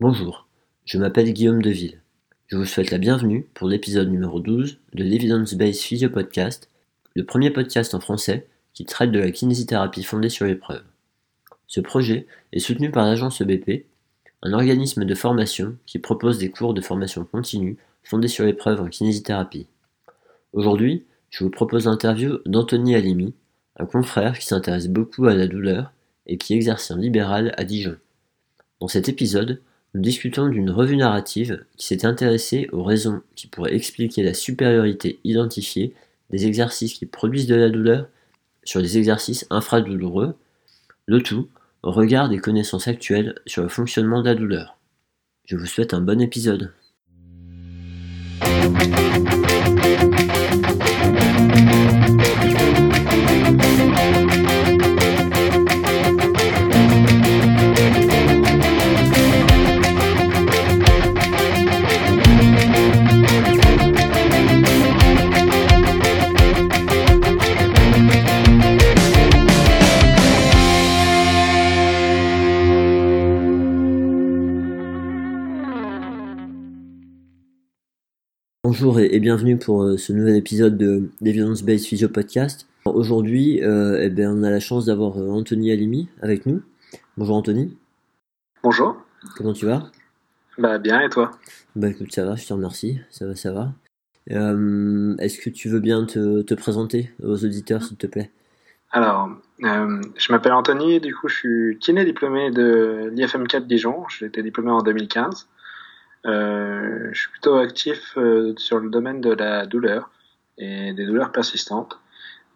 Bonjour, je m'appelle Guillaume Deville. Je vous souhaite la bienvenue pour l'épisode numéro 12 de l'Evidence Based Physio Podcast, le premier podcast en français qui traite de la kinésithérapie fondée sur l'épreuve. Ce projet est soutenu par l'agence EBP, un organisme de formation qui propose des cours de formation continue fondés sur l'épreuve en kinésithérapie. Aujourd'hui, je vous propose l'interview d'Anthony Alimi, un confrère qui s'intéresse beaucoup à la douleur et qui exerce en libéral à Dijon. Dans cet épisode, nous discutons d'une revue narrative qui s'est intéressée aux raisons qui pourraient expliquer la supériorité identifiée des exercices qui produisent de la douleur sur des exercices infradouloureux, le tout au regard des connaissances actuelles sur le fonctionnement de la douleur. Je vous souhaite un bon épisode. Bonjour et, bienvenue pour euh, ce nouvel épisode de l'Evidence Based Physio Podcast. Aujourd'hui, euh, eh ben, on a la chance d'avoir euh, Anthony Alimi avec nous. Bonjour Anthony. Bonjour. Comment tu vas? Bah bien et toi? Bah écoute, ça va, je te remercie. Ça va, ça va. Est-ce que tu veux bien te, présenter aux auditeurs, s'il te plaît? Alors, je m'appelle Anthony, du coup je suis kiné diplômé de l'IFM 4 Dijon. J'ai été diplômé en 2015. Euh, je suis plutôt actif euh, sur le domaine de la douleur et des douleurs persistantes.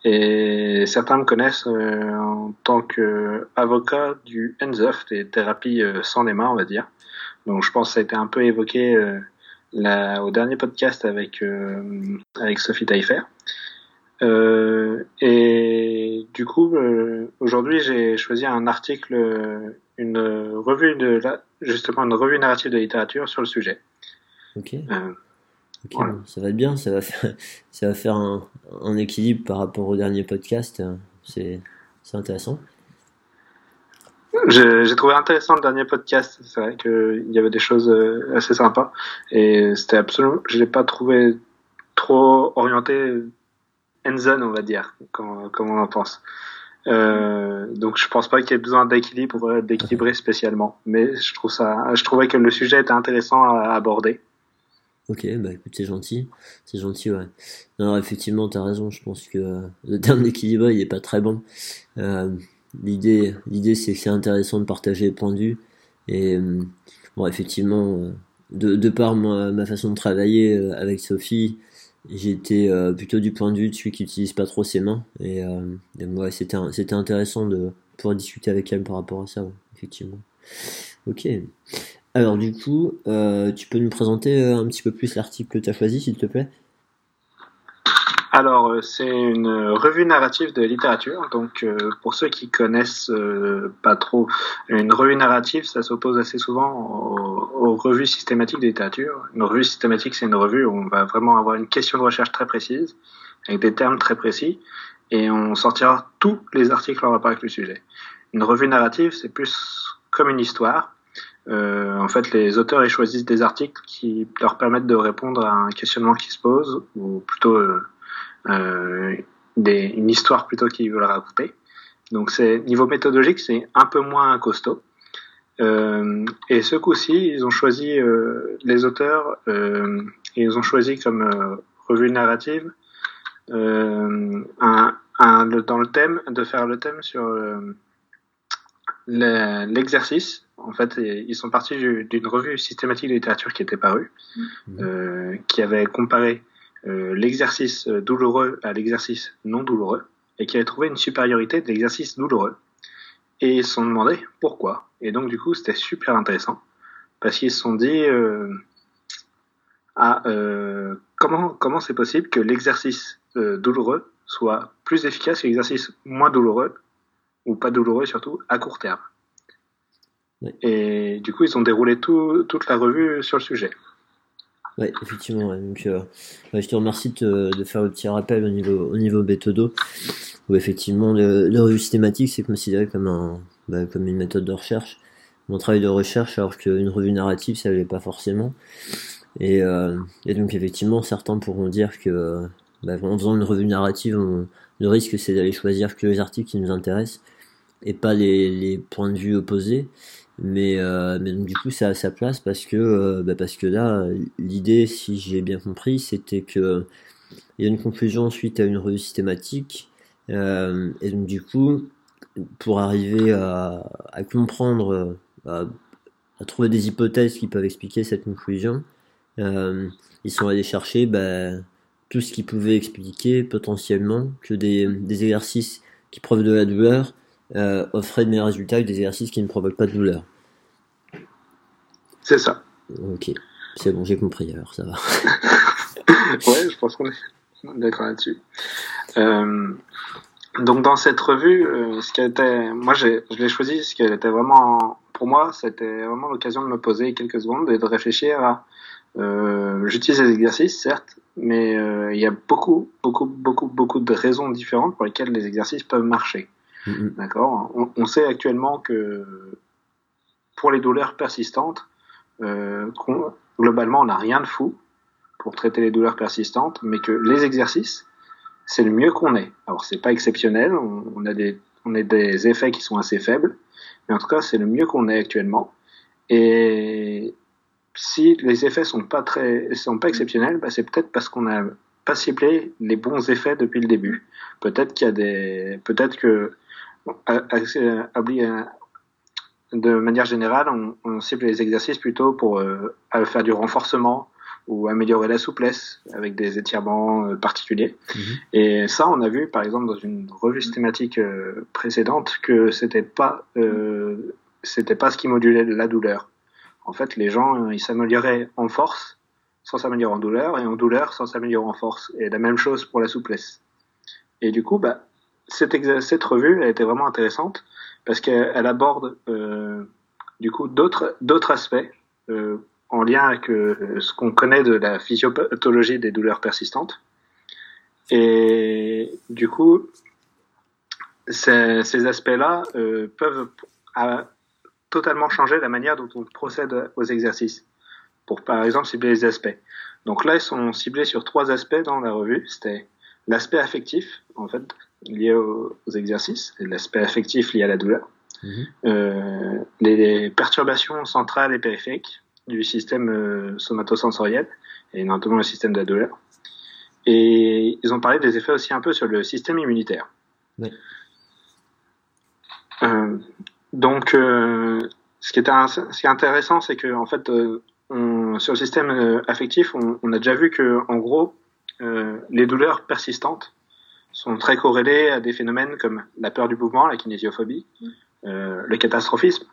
Et certains me connaissent euh, en tant qu'avocat du hands-off, des thérapies sans les mains, on va dire. Donc je pense que ça a été un peu évoqué là, au dernier podcast avec, avec Sophie Taillefer. Euh, et du coup, euh, aujourd'hui, j'ai choisi un article, une revue de la, justement une revue narrative de littérature sur le sujet. Ok. Euh, ça va être bien, ça va faire, ça va faire un, un équilibre par rapport au dernier podcast. C'est, c'est intéressant. J'ai trouvé intéressant le dernier podcast. C'est vrai qu'il y avait des choses assez sympas et c'était absolument. Je l'ai pas trouvé trop orienté end on va dire, comme, on en pense. Euh, donc je pense pas qu'il y ait besoin d'équilibre, d'équilibrer spécialement, mais je trouve ça, je trouvais que le sujet était intéressant à aborder. Ok, bah écoute, c'est gentil, c'est gentil, ouais. Non, effectivement, t'as raison. Je pense que euh, le terme d'équilibre, il est pas très bon. Euh, l'idée, l'idée, c'est que c'est intéressant de partager les points de vue. Et bon, effectivement, de, de par ma, ma façon de travailler avec Sophie, J'étais euh, plutôt du point de vue de celui qui utilise pas trop ses mains. Et, euh, ouais, c'était, c'était intéressant de pouvoir discuter avec elle par rapport à ça, effectivement. Ok. Alors du coup, euh, tu peux nous présenter euh, un petit peu plus l'article que tu as choisi, s'il te plaît? Alors, euh, c'est une revue narrative de littérature. Donc, euh, pour ceux qui connaissent euh, pas trop, une revue narrative, ça s'oppose assez souvent aux, revues systématiques de littérature. Une revue systématique, c'est une revue où on va vraiment avoir une question de recherche très précise, avec des termes très précis, et on sortira tous les articles en rapport avec le sujet. Une revue narrative, c'est plus comme une histoire. en fait, les auteurs ils choisissent des articles qui leur permettent de répondre à un questionnement qui se pose, ou plutôt euh, des, une histoire plutôt qu'ils veulent raconter. Donc c'est niveau méthodologique, c'est un peu moins costaud. Euh, et ce coup-ci, ils ont choisi euh, les auteurs, euh, ils ont choisi comme euh, revue narrative euh, un, un, dans le thème de faire le thème sur l'exercice. En fait, ils sont partis d'une revue systématique de littérature qui était parue, mmh. qui avait comparé euh, l'exercice euh, douloureux à l'exercice non douloureux et qui avait trouvé une supériorité de l'exercice douloureux. Et ils se sont demandé pourquoi. Et donc du coup c'était super intéressant parce qu'ils se sont dit euh, ah, euh, comment comment c'est possible que l'exercice douloureux soit plus efficace que l'exercice moins douloureux ou pas douloureux surtout à court terme. Et du coup ils ont déroulé tout, toute la revue sur le sujet. Ouais, effectivement. Donc, euh, je te remercie de, de, faire le petit rappel au niveau, au niveau méthodo, où effectivement le, le revue systématique c'est considéré comme un, bah, comme une méthode de recherche. mon travail de recherche, alors qu'une revue narrative, ça l'est pas forcément. Et, euh, et, donc effectivement, certains pourront dire que bah, en faisant une revue narrative, le risque c'est d'aller choisir que les articles qui nous intéressent et pas les, les points de vue opposés. Mais, euh, mais donc, du coup, ça a sa place parce que, euh, bah, parce que là, l'idée, si j'ai bien compris, c'était que il y a une conclusion suite à une revue systématique. Euh, et donc, du coup, pour arriver à, à comprendre, à, à, trouver des hypothèses qui peuvent expliquer cette conclusion, ils sont allés chercher bah, tout ce qui pouvait expliquer potentiellement que des, des exercices qui prouvent de la douleur euh, offraient de meilleurs résultats que des exercices qui ne provoquent pas de douleur. C'est ça. Ok, c'est bon, j'ai compris alors, ça va. ouais, je pense qu'on est d'accord là-dessus. Euh, donc dans cette revue, euh, ce qui était, moi je l'ai choisi, ce qui était vraiment, pour moi, c'était vraiment l'occasion de me poser quelques secondes et de réfléchir à, euh, j'utilise les exercices, certes, mais euh, il y a beaucoup, beaucoup, beaucoup, beaucoup de raisons différentes pour lesquelles les exercices peuvent marcher. Mm-hmm. D'accord. On, sait actuellement que pour les douleurs persistantes, euh, globalement, on n'a rien de fou pour traiter les douleurs persistantes, mais que les exercices, c'est le mieux qu'on ait. Alors, c'est pas exceptionnel, on, on, a des, on a des effets qui sont assez faibles, mais en tout cas, c'est le mieux qu'on ait actuellement. Et si les effets sont pas très, sont pas exceptionnels, bah, c'est peut-être parce qu'on a pas ciblé les bons effets depuis le début. Peut-être qu'il y a des, peut-être que de manière générale, on, on, cible les exercices plutôt pour euh, faire du renforcement ou améliorer la souplesse avec des étirements euh, particuliers. Mhm. Et ça, on a vu, par exemple, dans une revue systématique euh, précédente, que c'était pas, euh, c'était pas ce qui modulait la douleur. En fait, les gens, ils s'amélioraient en force sans s'améliorer en douleur, et en douleur sans s'améliorer en force. Et la même chose pour la souplesse. Et du coup, bah, cette, revue, elle était vraiment intéressante parce qu'elle aborde euh, du coup d'autres d'autres aspects euh, en lien avec euh, ce qu'on connaît de la physiopathologie des douleurs persistantes. Et du coup, ces, ces aspects-là euh, peuvent totalement changer la manière dont on procède aux exercices. Pour par exemple cibler les aspects. Donc là, ils sont ciblés sur trois aspects dans la revue. C'était l'aspect affectif, en fait, lié aux, exercices, et l'aspect affectif lié à la douleur, mhm. euh, les, perturbations centrales et périphériques du système euh, somatosensoriel, et notamment le système de la douleur. Et ils ont parlé des effets aussi un peu sur le système immunitaire. Euh, donc, euh, ce, qui est ce qui est intéressant, c'est que en fait, euh, on, sur le système affectif, on, on, a déjà vu que, en gros, les douleurs persistantes sont très corrélés à des phénomènes comme la peur du mouvement, la kinésiophobie, mm. euh, le catastrophisme,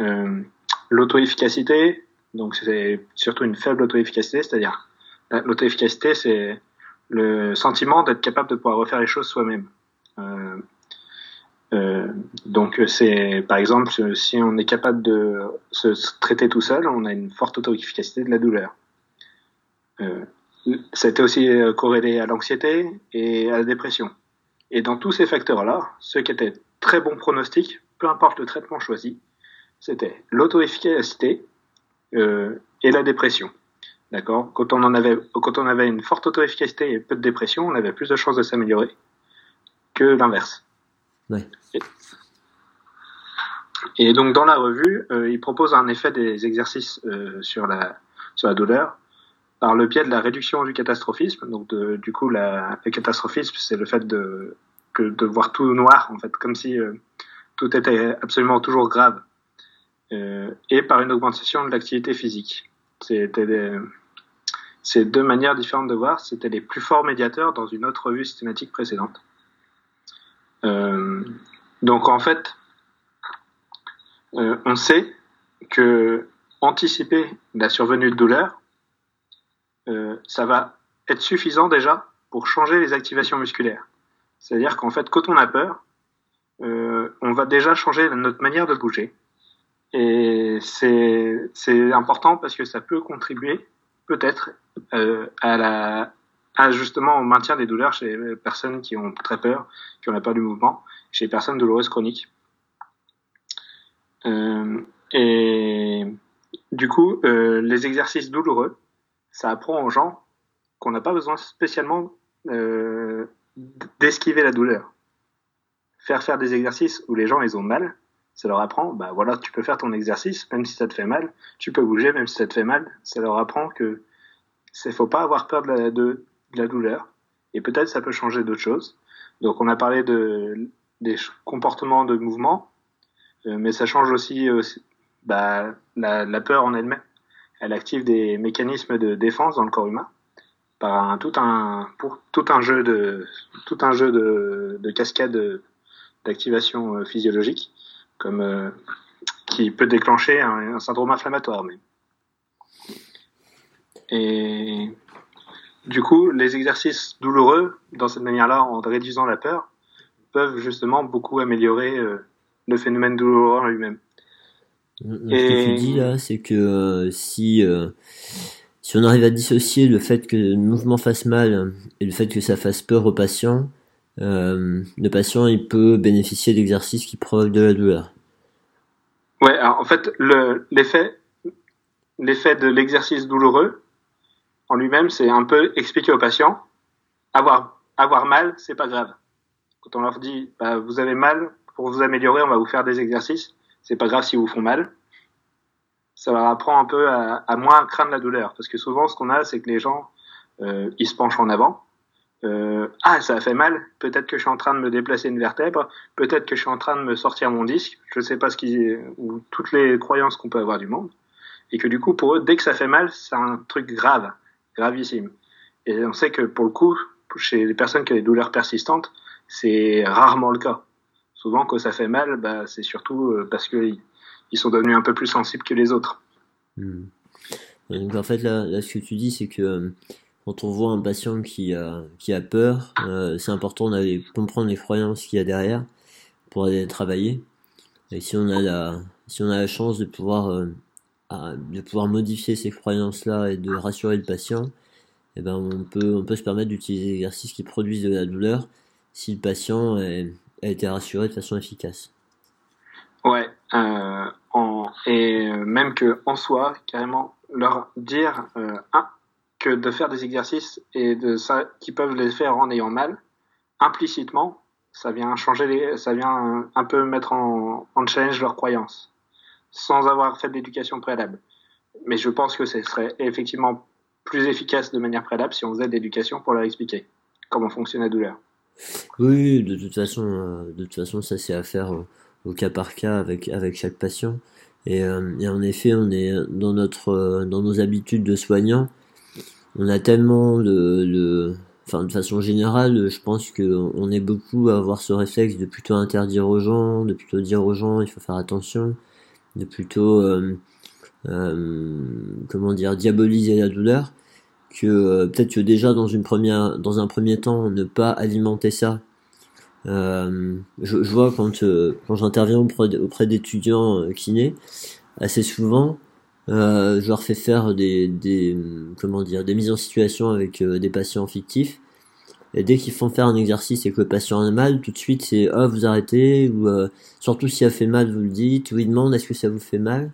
euh, l'auto-efficacité, donc c'est surtout une faible auto-efficacité, c'est-à-dire l'auto-efficacité c'est le sentiment d'être capable de pouvoir refaire les choses soi-même. Euh, euh, donc c'est par exemple si on est capable de se traiter tout seul, on a une forte auto-efficacité de la douleur. Été aussi euh, corrélé à l'anxiété et à la dépression. Et dans tous ces facteurs-là, ce qui était très bon pronostic, peu importe le traitement choisi, c'était l'auto-efficacité euh, et la dépression. D'accord? Quand on en avait, quand on avait une forte auto-efficacité et peu de dépression, on avait plus de chances de s'améliorer que l'inverse. Ouais. Et, et, donc dans la revue, euh, il propose un effet des exercices euh, sur la sur la douleur par le biais de la réduction du catastrophisme. Donc, du coup, le catastrophisme, c'est le fait de, voir tout noir, en fait, comme si euh, tout était absolument toujours grave, euh, et par une augmentation de l'activité physique. C'était ces deux manières différentes de voir, c'était les plus forts médiateurs dans une autre revue systématique précédente. Euh, donc, en fait, on sait que anticiper la survenue de douleur, ça va être suffisant déjà pour changer les activations musculaires. C'est-à-dire qu'en fait, quand on a peur, euh, on va déjà changer notre manière de bouger. Et c'est important parce que ça peut contribuer peut-être euh, à la justement au maintien des douleurs chez les personnes qui ont très peur, qui ont la peur du mouvement, chez les personnes douloureuses chroniques. Euh, Et du coup, euh, les exercices douloureux, ça apprend aux gens qu'on n'a pas besoin spécialement euh, d'esquiver la douleur. Faire faire des exercices où les gens ils ont mal, ça leur apprend, bah voilà, tu peux faire ton exercice même si ça te fait mal, tu peux bouger même si ça te fait mal. Ça leur apprend que c'est faut pas avoir peur de la, de, la douleur et peut-être ça peut changer d'autres choses. Donc on a parlé de des comportements de mouvement, euh, mais ça change aussi, aussi bah, la, la peur en elle-même. Elle active des mécanismes de défense dans le corps humain. Par un, tout un pour tout un jeu de tout un jeu de, de cascades d'activation euh, physiologique comme euh, qui peut déclencher un, syndrome inflammatoire et du coup les exercices douloureux dans cette manière-là en réduisant la peur peuvent justement beaucoup améliorer euh, le phénomène douloureux en lui-même Ce que tu dis là, c'est que euh, si, euh, si on arrive à dissocier le fait que le mouvement fasse mal et le fait que ça fasse peur au patient, euh, le patient il peut bénéficier d'exercices qui provoquent de la douleur. Ouais, alors en fait, le- l'effet l'effet de l'exercice douloureux en lui-même, c'est un peu expliquer aux patients avoir avoir mal, c'est pas grave. Quand on leur dit bah, vous avez mal, pour vous améliorer, on va vous faire des exercices. C'est pas grave si vous font mal. Ça leur apprend un peu à, à moins craindre la douleur, parce que souvent, ce qu'on a, c'est que les gens euh, ils se penchent en avant. Euh, ah, ça fait mal. Peut-être que je suis en train de me déplacer une vertèbre. Peut-être que je suis en train de me sortir mon disque. Je sais pas ce qui, ou toutes les croyances qu'on peut avoir du monde. Et que du coup, pour eux, dès que ça fait mal, c'est un truc grave, gravissime. Et on sait que pour le coup, chez les personnes qui ont des douleurs persistantes, c'est rarement le cas. Souvent, quand ça fait mal, bah, c'est surtout euh, parce qu'ils ils sont devenus un peu plus sensibles que les autres. Hmm. Donc en fait là, ce que tu dis c'est que euh, quand on voit un patient qui a, peur, euh, c'est important d'aller comprendre les croyances qu'il y a derrière pour aller travailler. Et si on a la, chance de pouvoir, à- de pouvoir modifier ces croyances-là et de rassurer le patient, eh ben on peut, on peut se permettre d'utiliser des exercices qui produisent de la douleur si le patient est- a été rassuré de façon efficace. Ouais, euh, et euh, même que en soi, carrément, leur dire euh, un, que de faire des exercices et de ça qui peuvent les faire en ayant mal, implicitement, ça vient changer ça vient un, un peu mettre en, en challenge leurs croyances, sans avoir fait d'éducation préalable. Mais je pense que ce serait effectivement plus efficace de manière préalable si on faisait de l'éducation pour leur expliquer comment fonctionne la douleur. Oui, de toute façon, euh, de toute façon, ça c'est à faire au, au cas par cas avec chaque patient. Et, euh, et en effet, on est dans notre euh, dans nos habitudes de soignants, on a tellement de, enfin de façon générale, je pense que on est beaucoup à avoir ce réflexe de plutôt interdire aux gens, de plutôt dire aux gens il faut faire attention, de plutôt euh, euh, comment dire diaboliser la douleur que euh, peut-être que déjà dans une première dans un premier temps ne pas alimenter ça. Euh, je, je vois quand euh, quand j'interviens auprès, d'étudiants euh, kinés assez souvent euh, je leur fais faire des, des comment dire des mises en situation avec des patients fictifs. Et dès qu'ils font faire un exercice et que le patient a mal tout de suite c'est ah vous arrêtez ou euh, surtout s'il a fait mal vous le dites ou il demande est-ce que ça vous fait mal?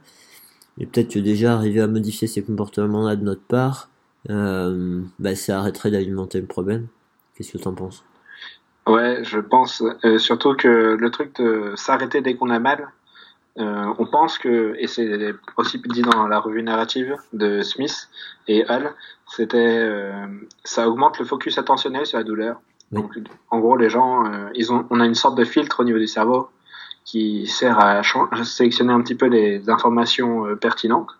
Et peut-être que déjà arriver à modifier ces comportements là de notre part euh, bah, ça arrêterait d'alimenter le problème. Qu'est-ce que tu en penses? Ouais, je pense euh, surtout que le truc de s'arrêter dès qu'on a mal, euh, on pense que, et c'est aussi dit dans la revue narrative de Smith et Hall, c'était ça augmente le focus attentionnel sur la douleur. Oui. Donc, en gros, les gens, ils ont, on a une sorte de filtre au niveau du cerveau qui sert à, sélectionner un petit peu les informations pertinentes.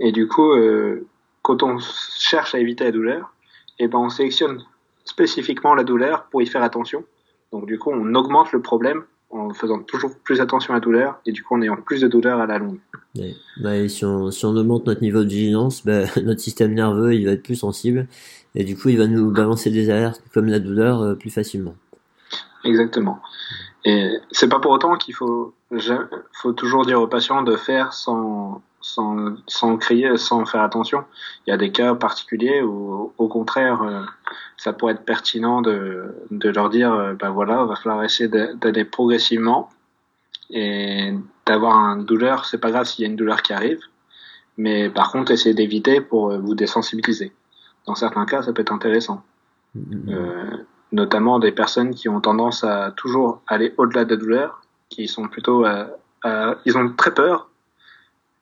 Et du coup, euh, quand on cherche à éviter la douleur, et ben on sélectionne spécifiquement la douleur pour y faire attention. Donc du coup, on augmente le problème en faisant toujours plus attention à la douleur et du coup en ayant plus de douleur à la longue. Ouais. Bah, et si, on, si on augmente notre niveau de vigilance, bah, notre système nerveux il va être plus sensible et du coup il va nous balancer des alertes comme la douleur euh, plus facilement. Exactement. Et c'est pas pour autant qu'il faut, faut toujours dire aux patients de faire sans, sans, sans crier, sans faire attention. Il y a des cas particuliers où, au contraire, euh, ça pourrait être pertinent de, de leur dire, euh, ben voilà, va falloir essayer d'aller progressivement et d'avoir une douleur, c'est pas grave s'il y a une douleur qui arrive, mais par contre, essayez d'éviter pour vous désensibiliser. Dans certains cas, ça peut être intéressant. Mm-hmm. Euh, notamment des personnes qui ont tendance à toujours aller au-delà de la douleur, qui sont plutôt, ils ont très peur,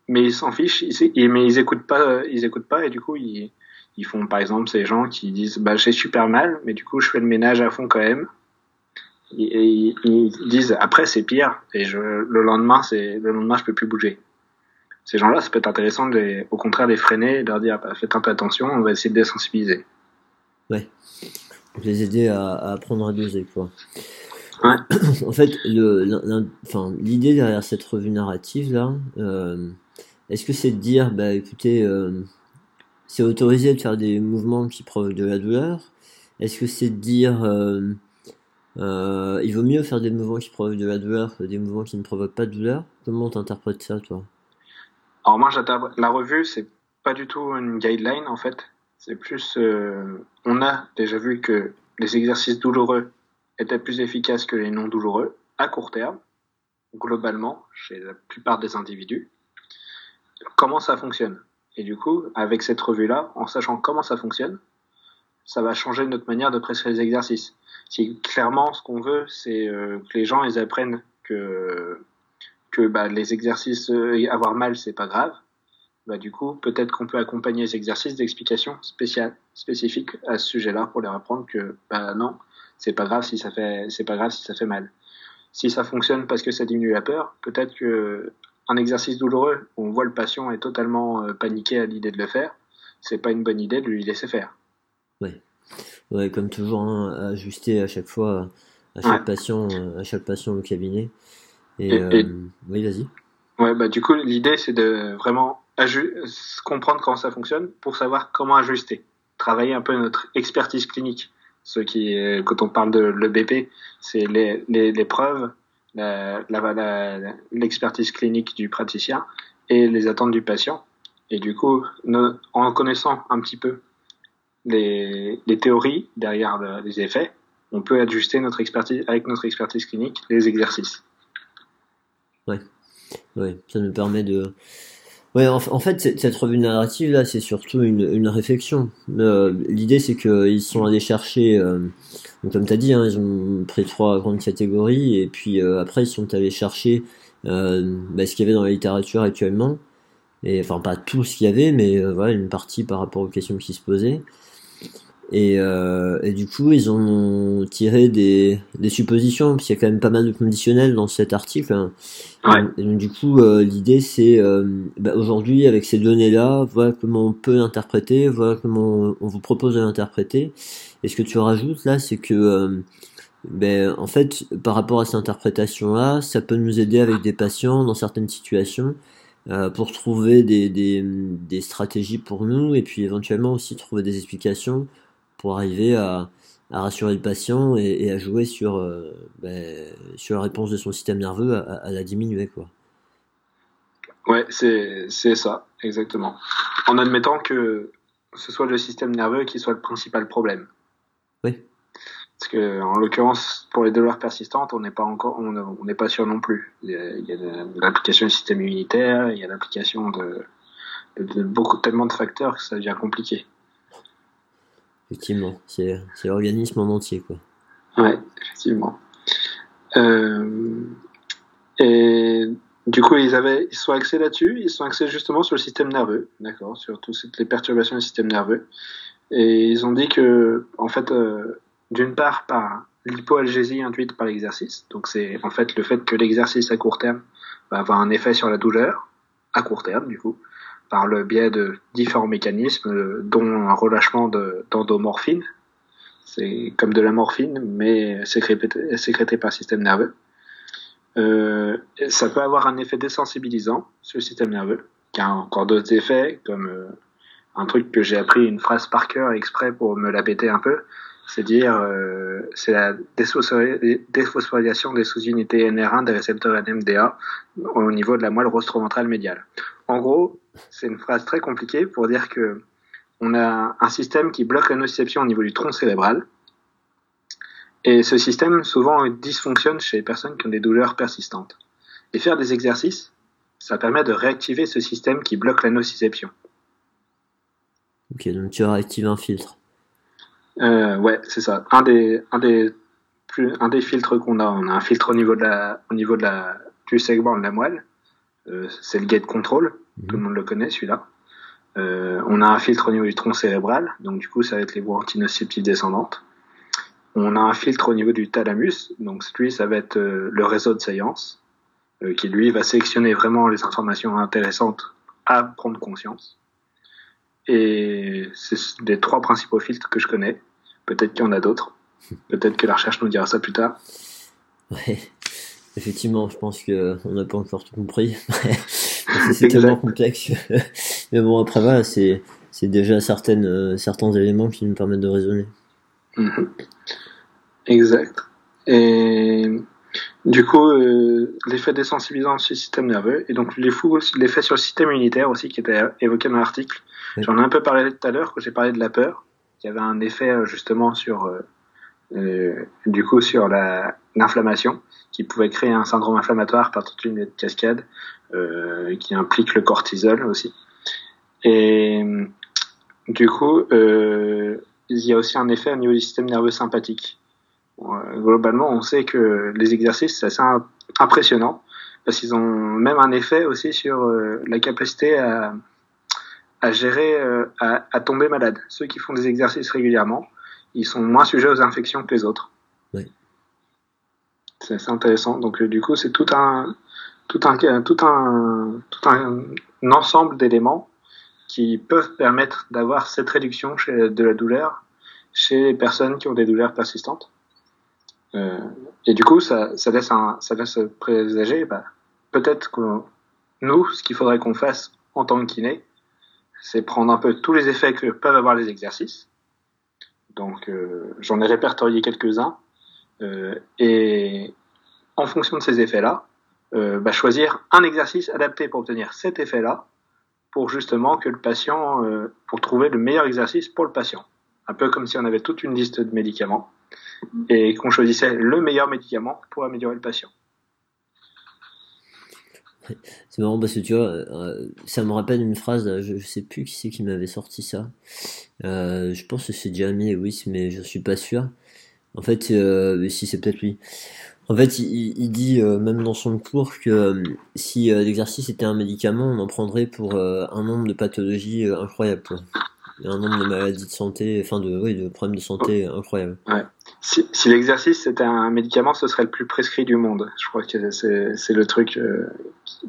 mais ils s'en fichent, ils, mais ils écoutent pas, ils écoutent pas et du coup ils, ils font par exemple ces gens qui disent bah j'ai super mal, mais du coup je fais le ménage à fond quand même. Et, ils disent après c'est pire et je, le lendemain c'est le lendemain je peux plus bouger. Ces gens-là, ça peut être intéressant de au contraire les freiner et de leur dire bah, faites un peu attention, on va essayer de désensibiliser. Ouais. Les aider à, à apprendre à doser quoi. Ouais. en fait, enfin, l'idée derrière cette revue narrative là, euh, est-ce que c'est de dire, bah écoutez, euh, c'est autorisé de faire des mouvements qui provoquent de la douleur? Est-ce que c'est de dire, euh, euh, il vaut mieux faire des mouvements qui provoquent de la douleur que des mouvements qui ne provoquent pas de douleur? Comment t'interprètes ça, toi? Alors moi, la revue, c'est pas du tout une guideline en fait. C'est plus, on a déjà vu que les exercices douloureux étaient plus efficaces que les non douloureux à court terme, globalement, chez la plupart des individus comment ça fonctionne. Et du coup, avec cette revue-là, en sachant comment ça fonctionne, ça va changer notre manière de prescrire les exercices. Si clairement ce qu'on veut, c'est euh, que les gens ils apprennent que que bah, les exercices euh, avoir mal c'est pas grave. Bah du coup, peut-être qu'on peut accompagner les exercices d'explication spéciale spécifiques à ce sujet-là pour leur apprendre que bah non, c'est pas grave si ça fait c'est pas grave si ça fait mal. Si ça fonctionne parce que ça diminue la peur, peut-être que un exercice douloureux où on voit le patient est totalement euh, paniqué à l'idée de le faire, c'est pas une bonne idée de lui laisser faire. Ouais, ouais comme toujours, hein, ajuster à chaque fois à chaque patient, à chaque patient au cabinet. Et, euh, oui, vas-y. Ouais, bah du coup, l'idée c'est de vraiment comprendre comment ça fonctionne pour savoir comment ajuster, travailler un peu notre expertise clinique. Ce qui, quand on parle de l'EBP, c'est les, les, les preuves, l'expertise clinique du praticien et les attentes du patient. Et du coup, en connaissant un petit peu les, théories derrière les effets, on peut ajuster notre expertise, avec notre expertise clinique les exercices. Ouais, ouais ça nous permet de, Ouais, en, fait, cette, revue narrative là, c'est surtout une, réflexion. Euh, L'idée, c'est qu'ils sont allés chercher, euh, comme tu as dit, hein, ils ont pris trois grandes catégories, et puis euh, après, ils sont allés chercher bah, ce qu'il y avait dans la littérature actuellement, et enfin pas tout ce qu'il y avait, mais voilà une partie par rapport aux questions qui se posaient. Et, euh, et, du coup, ils ont tiré des, des suppositions, parce qu'il y a quand même pas mal de conditionnels dans cet article. Hein. Et, donc, du coup, euh, l'idée, c'est euh, bah, aujourd'hui, avec ces données-là, voilà comment on peut l'interpréter, voilà comment on vous propose de l'interpréter. Et ce que tu rajoutes là, c'est que, euh, ben, en fait, par rapport à cette interprétation-là, ça peut nous aider avec des patients dans certaines situations. pour trouver des, des, des stratégies pour nous et puis éventuellement aussi trouver des explications pour arriver à, à rassurer le patient et, et à jouer sur, euh, ben, sur la réponse de son système nerveux à, à la diminuer. Quoi. Ouais, c'est, ça, exactement. En admettant que ce soit le système nerveux qui soit le principal problème. Oui. Parce que, en l'occurrence, pour les douleurs persistantes, on n'est pas encore, on n'est pas sûr non plus. Il y a, l'application du système immunitaire, il y a l'application de, de, de, beaucoup, tellement de facteurs que ça devient compliqué. Effectivement, c'est l'organisme en entier, quoi. Ouais, effectivement. Euh, et du coup, ils avaient, ils sont axés là-dessus. Ils sont axés justement sur le système nerveux, d'accord, sur toutes les perturbations du système nerveux. Et ils ont dit que, en fait, euh, d'une part par l'hypoalgésie induite par l'exercice, donc c'est en fait le fait que l'exercice à court terme va avoir un effet sur la douleur à court terme, du coup, par le biais de différents mécanismes, dont un relâchement d'endomorphine. C'est comme de la morphine, mais sécrété, sécrété par le système nerveux. Euh, ça peut avoir un effet désensibilisant sur le système nerveux, qui a encore d'autres effets, comme euh, un truc que j'ai appris une phrase par cœur exprès pour me la péter un peu, c'est dire euh, c'est la déphosphorylation des sous-unités NR1 des récepteurs NMDA au niveau de la moelle rostroventrale médiale. En gros, c'est une phrase très compliquée pour dire que on a un système qui bloque la nociception au niveau du tronc cérébral. Et ce système, souvent, dysfonctionne chez les personnes qui ont des douleurs persistantes. Et faire des exercices, ça permet de réactiver ce système qui bloque la nociception. Ok, donc tu as réactivé un filtre. Euh, ouais, c'est ça. Un des, un des, plus, un des filtres qu'on a, on a un filtre au niveau de la, au niveau de la, du segment de la moelle. Euh, c'est le gate control. Tout le monde le connaît, celui-là. Euh, on a un filtre au niveau du tronc cérébral. Donc, du coup, ça va être les voies antinociceptives descendantes. On a un filtre au niveau du thalamus. Donc, lui, ça va être euh, le réseau de séance, euh, qui lui va sélectionner vraiment les informations intéressantes à prendre conscience. Et c'est les trois principaux filtres que je connais. Peut-être qu'il y en a d'autres. Peut-être que la recherche nous dira ça plus tard. Ouais, effectivement, je pense que on n'a pas encore tout compris. c'est tellement complexe. Mais bon, après voilà, c'est c'est déjà certaines euh, certains éléments qui nous permettent de raisonner. Mhm. Exact. Et du coup, euh, l'effet désensibilisant sur le système nerveux, et donc l'effet sur le système immunitaire aussi, qui était évoqué dans l'article. J'en ai un peu parlé tout à l'heure, quand j'ai parlé de la peur, qui avait un effet euh, justement sur, euh, du coup, sur l'inflammation, qui pouvait créer un syndrome inflammatoire par toute une cascade, euh, qui implique le cortisol aussi. Et du coup, euh, il y a aussi un effet au niveau du système nerveux sympathique. globalement, on sait que les exercices, c'est assez impressionnant, parce qu'ils ont même un effet aussi sur la capacité à, à gérer, à, à, tomber malade. Ceux qui font des exercices régulièrement, ils sont moins sujets aux infections que les autres. C'est intéressant. Donc du coup, c'est tout un, tout un, tout un, tout un, ensemble d'éléments qui peuvent permettre d'avoir cette réduction chez, de la douleur chez les personnes qui ont des douleurs persistantes. Euh, et du coup, ça, ça laisse un, ça laisse présager, bah, peut-être que nous, ce qu'il faudrait qu'on fasse en tant que kiné, c'est prendre un peu tous les effets que peuvent avoir les exercices. Donc, euh, j'en ai répertorié quelques-uns. Euh, et en fonction de ces effets-là, euh, bah, choisir un exercice adapté pour obtenir cet effet-là, pour justement que le patient, euh, pour trouver le meilleur exercice pour le patient. Un peu comme si on avait toute une liste de médicaments et qu'on choisissait le meilleur médicament pour améliorer le patient. C'est marrant parce que tu vois, ça me rappelle une phrase, je, je sais plus qui c'est qui m'avait sorti ça. Je pense que c'est Jeremy Lewis, mais je suis pas sûr. En fait, euh, si c'est peut-être lui. En fait, il, il dit euh, même dans son cours que euh, si l'exercice était un médicament, on en prendrait pour un nombre de pathologies incroyables. Quoi. Un nombre de maladies de santé, enfin de, oui, de problèmes de santé incroyables. Ouais. Si, si l'exercice c'était un médicament, ce serait le plus prescrit du monde. Je crois que c'est, c'est le truc.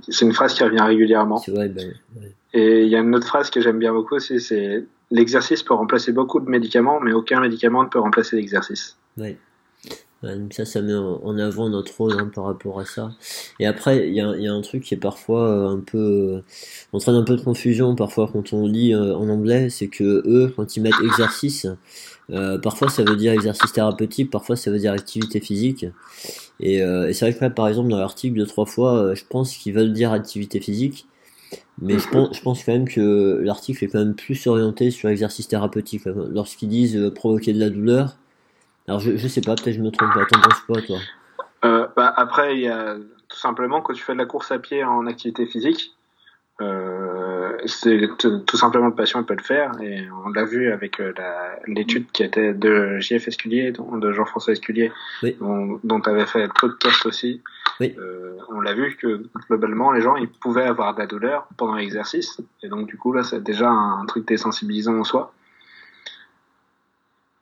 c'est une phrase qui revient régulièrement. C'est vrai, ben, ouais. Et il y a une autre phrase que j'aime bien beaucoup aussi, c'est l'exercice peut remplacer beaucoup de médicaments, mais aucun médicament ne peut remplacer l'exercice. Ouais. Ça, ça met en avant notre rôle hein, par rapport à ça. Et après, il y a, y a, un truc qui est parfois un peu entraîne un peu de confusion parfois quand on lit euh, en anglais, c'est que eux, quand ils mettent exercice, euh, parfois ça veut dire exercice thérapeutique, parfois ça veut dire activité physique. Et, euh, et c'est vrai que là, par exemple, dans l'article de trois fois, je pense qu'ils veulent dire activité physique. Mais je pense, je pense quand même que l'article est quand même plus orienté sur l'exercice thérapeutique. Lorsqu'ils disent provoquer de la douleur, alors je, je sais pas, peut-être je me trompe t'en penses quoi toi? Euh, bah, Après, il y a tout simplement quand tu fais de la course à pied en activité physique, euh, c'est tout simplement le patient peut le faire et on l'a vu avec euh, l'étude qui était de JF Esculier, de Jean-François Esculier, oui. dont, dont tu avais fait le podcast aussi. Oui. Euh, on l'a vu que globalement les gens ils pouvaient avoir de la douleur pendant l'exercice et donc du coup là c'est déjà un, un truc désensibilisant en soi.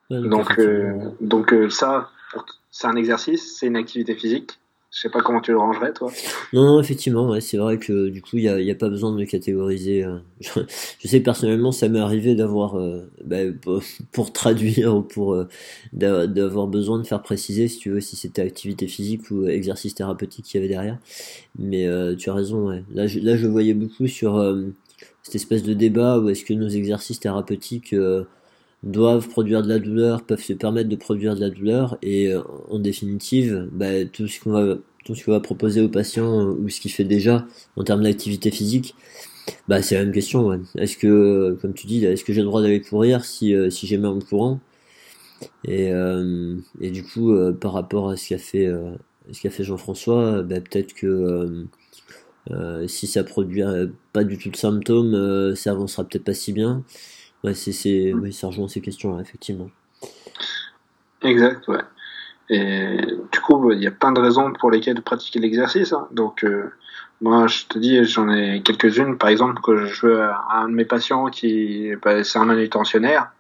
Donc, euh, donc euh, ça, c'est un exercice, c'est une activité physique. Je sais pas comment tu le rangerais, toi. Non, non effectivement, ouais, c'est vrai que du coup, il n'y a, y a, pas besoin de le catégoriser. Euh. Je, je sais personnellement, ça m'est arrivé d'avoir, euh, bah, pour traduire ou pour euh, d'avoir besoin de faire préciser, si tu veux, si c'était activité physique ou exercice thérapeutique qu'il y avait derrière. Mais euh, tu as raison, ouais. Là, je, là, je voyais beaucoup sur cette espèce de débat où est-ce que nos exercices thérapeutiques doivent produire de la douleur, peuvent se permettre de produire de la douleur, et euh, en définitive, bah, tout ce qu'on va tout ce qu'on va proposer aux patients euh, ou ce qu'il fait déjà en termes d'activité physique, bah c'est la même question. Ouais. Est-ce que, comme tu dis, est-ce que j'ai le droit d'aller courir si euh, si j'ai mal en courant? Et, euh, et du coup, par rapport à ce qu'a fait ce qu'a fait Jean-François, bah, peut-être que si ça produit pas du tout de symptômes, ça avancera peut-être pas si bien. Ouais, c'est, oui, ça rejoint ces questions-là, effectivement. Exact, ouais. Et du coup, il y a plein de raisons pour lesquelles de pratiquer l'exercice. Hein. Donc, euh, moi, je te dis, j'en ai quelques-unes. Par exemple, que je veux un de mes patients qui, bah, c'est un manutentionnaire.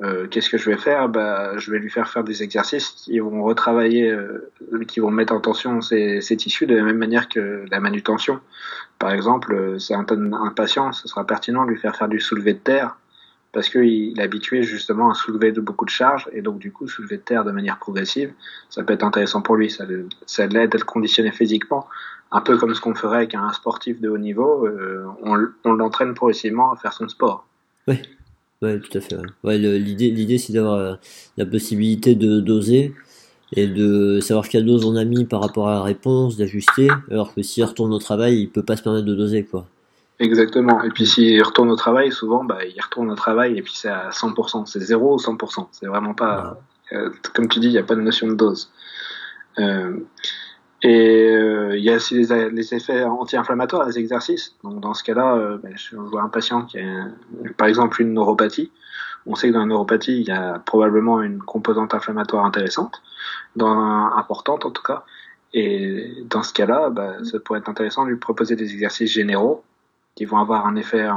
Euh, qu'est-ce que je vais faire? Bah, Je vais lui faire faire des exercices qui vont retravailler, euh, qui vont mettre en tension ses, ses, tissus de la même manière que la manutention. Par exemple, c'est un, un patient, ce sera pertinent de lui faire faire du soulevé de terre parce qu'il est habitué justement à soulever de beaucoup de charges et donc du coup soulever de terre de manière progressive, ça peut être intéressant pour lui, ça, l'aide à le conditionner physiquement, un peu comme ce qu'on ferait avec un sportif de haut niveau, euh, on, l'entraîne progressivement à faire son sport. Oui, ouais, tout à fait. L'idée, c'est d'avoir euh, la possibilité de doser et de savoir quelle dose on a mis par rapport à la réponse, d'ajuster, alors que s'il retourne au travail, il peut pas se permettre de doser quoi. Exactement. Et puis s'il retourne au travail, souvent, bah, il retourne au travail et puis c'est à 100%. C'est 0 ou 100%. C'est vraiment pas, euh, comme tu dis, il n'y a pas de notion de dose. Euh, et euh, il y a aussi les, les effets anti-inflammatoires des exercices. Donc dans ce cas-là, euh, bah, je vois un patient qui a, par exemple, une neuropathie. On sait que dans la neuropathie, il y a probablement une composante inflammatoire intéressante, dans importante en tout cas. Et dans ce cas-là, bah, ça pourrait être intéressant de lui proposer des exercices généraux qui vont avoir un effet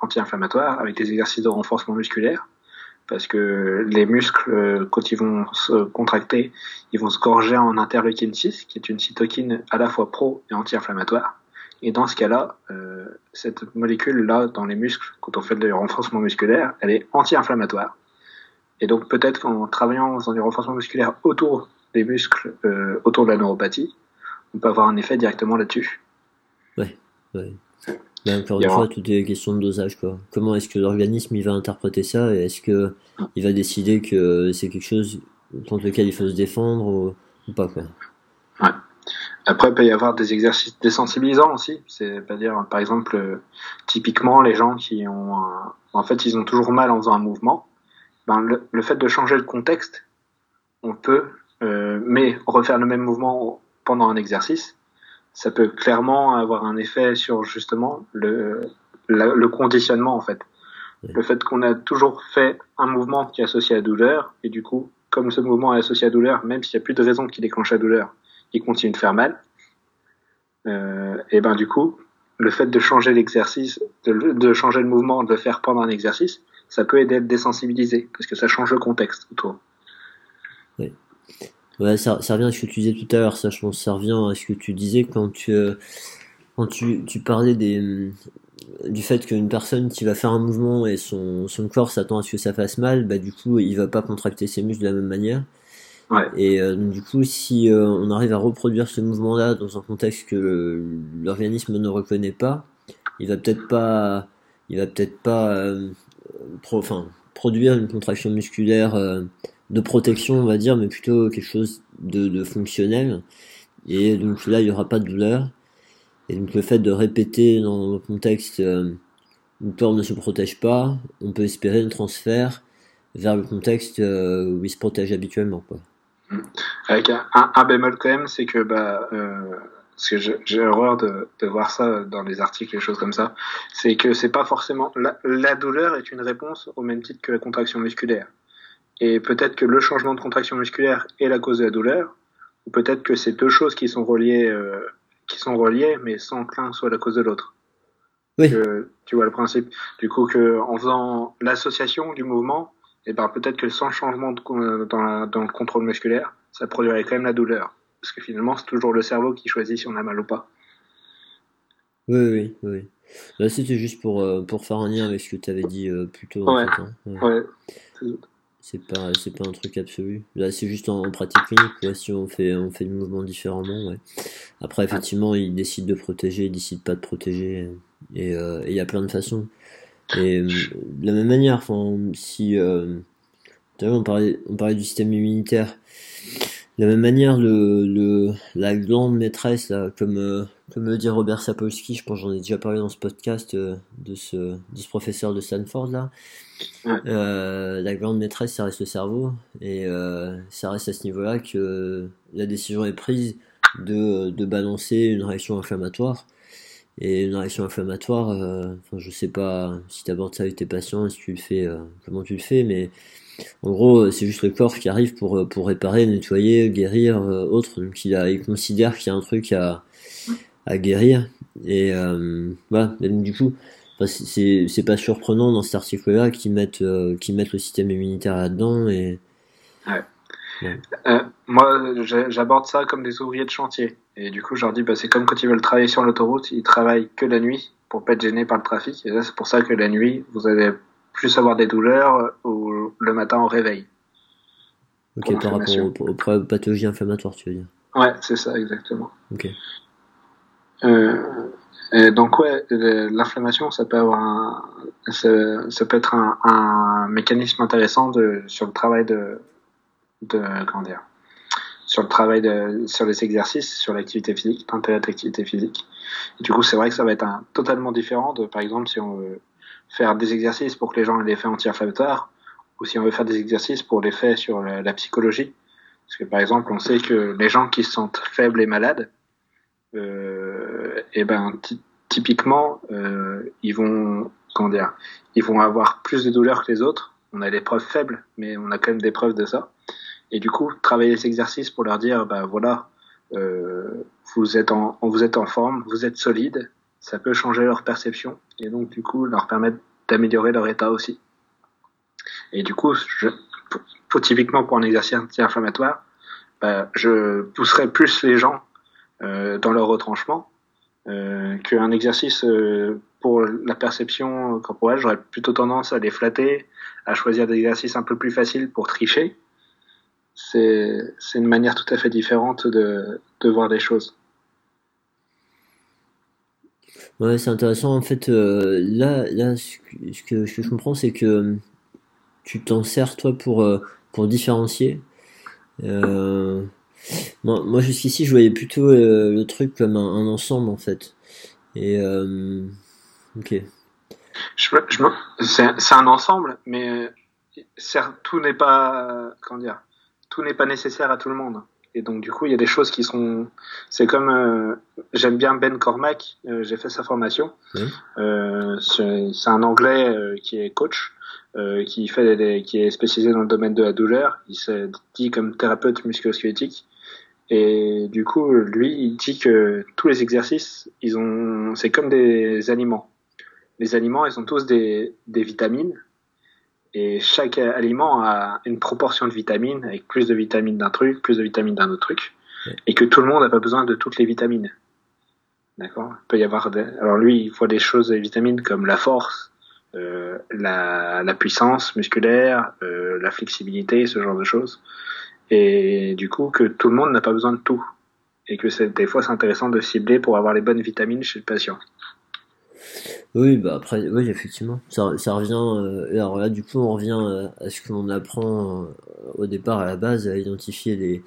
anti-inflammatoire avec des exercices de renforcement musculaire parce que les muscles, euh, quand ils vont se contracter, ils vont se gorger en interleukine 6, qui est une cytokine à la fois pro et anti-inflammatoire. Et dans ce cas-là, euh, cette molécule-là, dans les muscles, quand on fait du renforcement musculaire, elle est anti-inflammatoire. Et donc peut-être qu'en travaillant faisant du renforcement musculaire autour des muscles, euh, autour de la neuropathie, on peut avoir un effet directement là-dessus. Ouais, ouais. Mais encore une fois, tout est question de dosage. Quoi. Comment est-ce que l'organisme il va interpréter ça et est-ce que il va décider que c'est quelque chose contre lequel il faut se défendre ou, pas quoi. Ouais. Après, il peut y avoir des exercices désensibilisants aussi. C'est-à-dire, par exemple, euh, typiquement, les gens qui ont, en fait, ils ont toujours mal en faisant un mouvement. Ben, le, fait de changer le contexte, on peut, euh, mais refaire le même mouvement pendant un exercice, ça peut clairement avoir un effet sur justement le, le conditionnement en fait. Le fait qu'on a toujours fait un mouvement qui est associé à la douleur, et du coup, comme ce mouvement est associé à la douleur, même s'il n'y a plus de raison qui déclenche la douleur, il continue de faire mal. Euh, et ben du coup, le fait de changer l'exercice, de, de, changer le mouvement, de le faire pendant un exercice, ça peut aider à être désensibilisé, parce que ça change le contexte autour. Oui. Ouais, ça, ça, revient à ce que tu disais tout à l'heure, ça, je pense, ça revient à ce que tu disais quand tu, euh, quand tu, tu parlais des, euh, du fait qu'une personne qui va faire un mouvement et son, son corps s'attend à ce que ça fasse mal, bah, du coup, il va pas contracter ses muscles de la même manière. Ouais. Et euh, du coup, si on arrive à reproduire ce mouvement-là dans un contexte que l'organisme ne reconnaît pas, il va peut-être pas, il va peut-être pas, pro, enfin, produire une contraction musculaire de protection, on va dire, mais plutôt quelque chose de, fonctionnel. Et donc là, il n'y aura pas de douleur. Et donc le fait de répéter dans le contexte où le corps ne se protège pas, on peut espérer un transfert vers le contexte euh, où il se protège habituellement. Quoi. Avec un, un, bémol quand même, c'est que bah, euh, parce que j'ai horreur de, voir ça dans les articles et choses comme ça, c'est que c'est pas forcément la douleur est une réponse au même titre que la contraction musculaire. Et peut-être que le changement de contraction musculaire est la cause de la douleur, ou peut-être que c'est deux choses qui sont reliées, euh, qui sont reliées, mais sans que l'un soit la cause de l'autre. Oui. tu vois le principe. Du coup, que en faisant l'association du mouvement, et eh ben peut-être que sans changement de, dans, dans, le contrôle musculaire, ça produirait quand même la douleur. Parce que finalement, c'est toujours le cerveau qui choisit si on a mal ou pas. Oui, oui, oui. Là, c'était juste pour, euh, pour faire un lien avec ce que tu avais dit euh, plus tôt. Ouais, en fait, hein. ouais. ouais c'est pas c'est pas un truc absolu. Là c'est juste en, pratique clinique quoi, si on fait on fait le mouvement différemment ouais. après effectivement il décide de protéger il décide pas de protéger et euh, il y a plein de façons. Et euh, de la même manière enfin si euh, on parlait on parlait du système immunitaire. De la même manière le, le la glande maîtresse là, comme euh, comme le dit Robert Sapolsky je pense j'en ai déjà parlé dans ce podcast euh, de ce de ce professeur de Stanford là euh, la grande maîtresse, ça reste le cerveau, et euh, ça reste à ce niveau-là que la décision est prise de, de balancer une réaction inflammatoire. Et une réaction inflammatoire, enfin, je sais pas si tu abordes ça avec tes patients, si tu le fais, comment tu le fais, mais en gros, c'est juste le corps qui arrive pour, pour réparer, nettoyer, guérir, autre. Donc il, a, il considère qu'il y a un truc à, à guérir. Et voilà, du coup, c'est, c'est pas surprenant dans cet article-là qu'ils mettent, qu'ils mettent le système immunitaire là-dedans. Et, ouais. Euh, moi, j'aborde ça comme des ouvriers de chantier. Et du coup, je leur dis, bah, c'est comme quand ils veulent travailler sur l'autoroute, ils travaillent que la nuit pour pas être gênés par le trafic. Et là, c'est pour ça que la nuit, vous allez plus avoir des douleurs ou le matin au réveil. Ok, par rapport aux, pathologies inflammatoires, tu veux dire Ouais, c'est ça, exactement. Ok. Euh, et donc ouais, l'inflammation, ça peut avoir un, ça, ça peut être un, un, mécanisme intéressant de, sur le travail de, de comment dire, sur le travail de, sur les exercices, sur l'activité physique, l'intérêt de l'activité physique. Et du coup, c'est vrai que ça va être un, totalement différent de, par exemple, si on veut faire des exercices pour que les gens aient l'effet anti-inflammatoire, ou si on veut faire des exercices pour l'effet sur la, psychologie. Parce que, par exemple, on sait que les gens qui se sentent faibles et malades, euh, et eh ben, typiquement, euh, ils vont, comment dire, ils vont avoir plus de douleurs que les autres. On a des preuves faibles, mais on a quand même des preuves de ça. Et du coup, travailler les exercices pour leur dire, bah voilà, euh, vous êtes en, vous êtes en forme, vous êtes solide, ça peut changer leur perception et donc du coup leur permettre d'améliorer leur état aussi. Et du coup, je, pour, typiquement pour un exercice anti-inflammatoire, bah, je pousserai plus les gens euh, dans leur retranchement euh, qu'un exercice euh, pour la perception corporelle. J'aurais plutôt tendance à les flatter, à choisir des exercices un peu plus faciles pour tricher c'est une manière tout à fait différente de, voir les choses. Ouais, c'est intéressant. En fait, euh, là, là, ce que, je comprends, c'est que tu t'en sers, toi, pour, euh, pour différencier. Euh, moi, moi jusqu'ici, je voyais plutôt le truc comme un, ensemble, en fait. Et, ok. Je, je, c'est un ensemble, mais tout n'est pas, comment dire, tout n'est pas nécessaire à tout le monde. Et donc du coup, il y a des choses qui sont. C'est comme euh, j'aime bien Ben Cormack. Euh, j'ai fait sa formation. Euh, c'est un Anglais euh, qui est coach, qui fait des, qui est spécialisé dans le domaine de la douleur. Il s'est dit comme thérapeute musculo-squelettique. Et du coup, lui, il dit que tous les exercices, ils ont, c'est comme des aliments. Les aliments, ils ont tous des, des vitamines et chaque aliment a une proportion de vitamines, avec plus de vitamines d'un truc, plus de vitamines d'un autre truc, et que tout le monde n'a pas besoin de toutes les vitamines. D'accord? Il peut y avoir des... Alors lui, il voit des choses, des vitamines comme la force, euh, la, la, puissance musculaire, euh, la flexibilité, ce genre de choses. Et du coup, que tout le monde n'a pas besoin de tout. Et que des fois, c'est intéressant de cibler pour avoir les bonnes vitamines chez le patient. Oui, bah après, oui, effectivement, ça, revient. Euh, alors là, du coup, on revient euh, à ce qu'on apprend euh, au départ à la base, à identifier les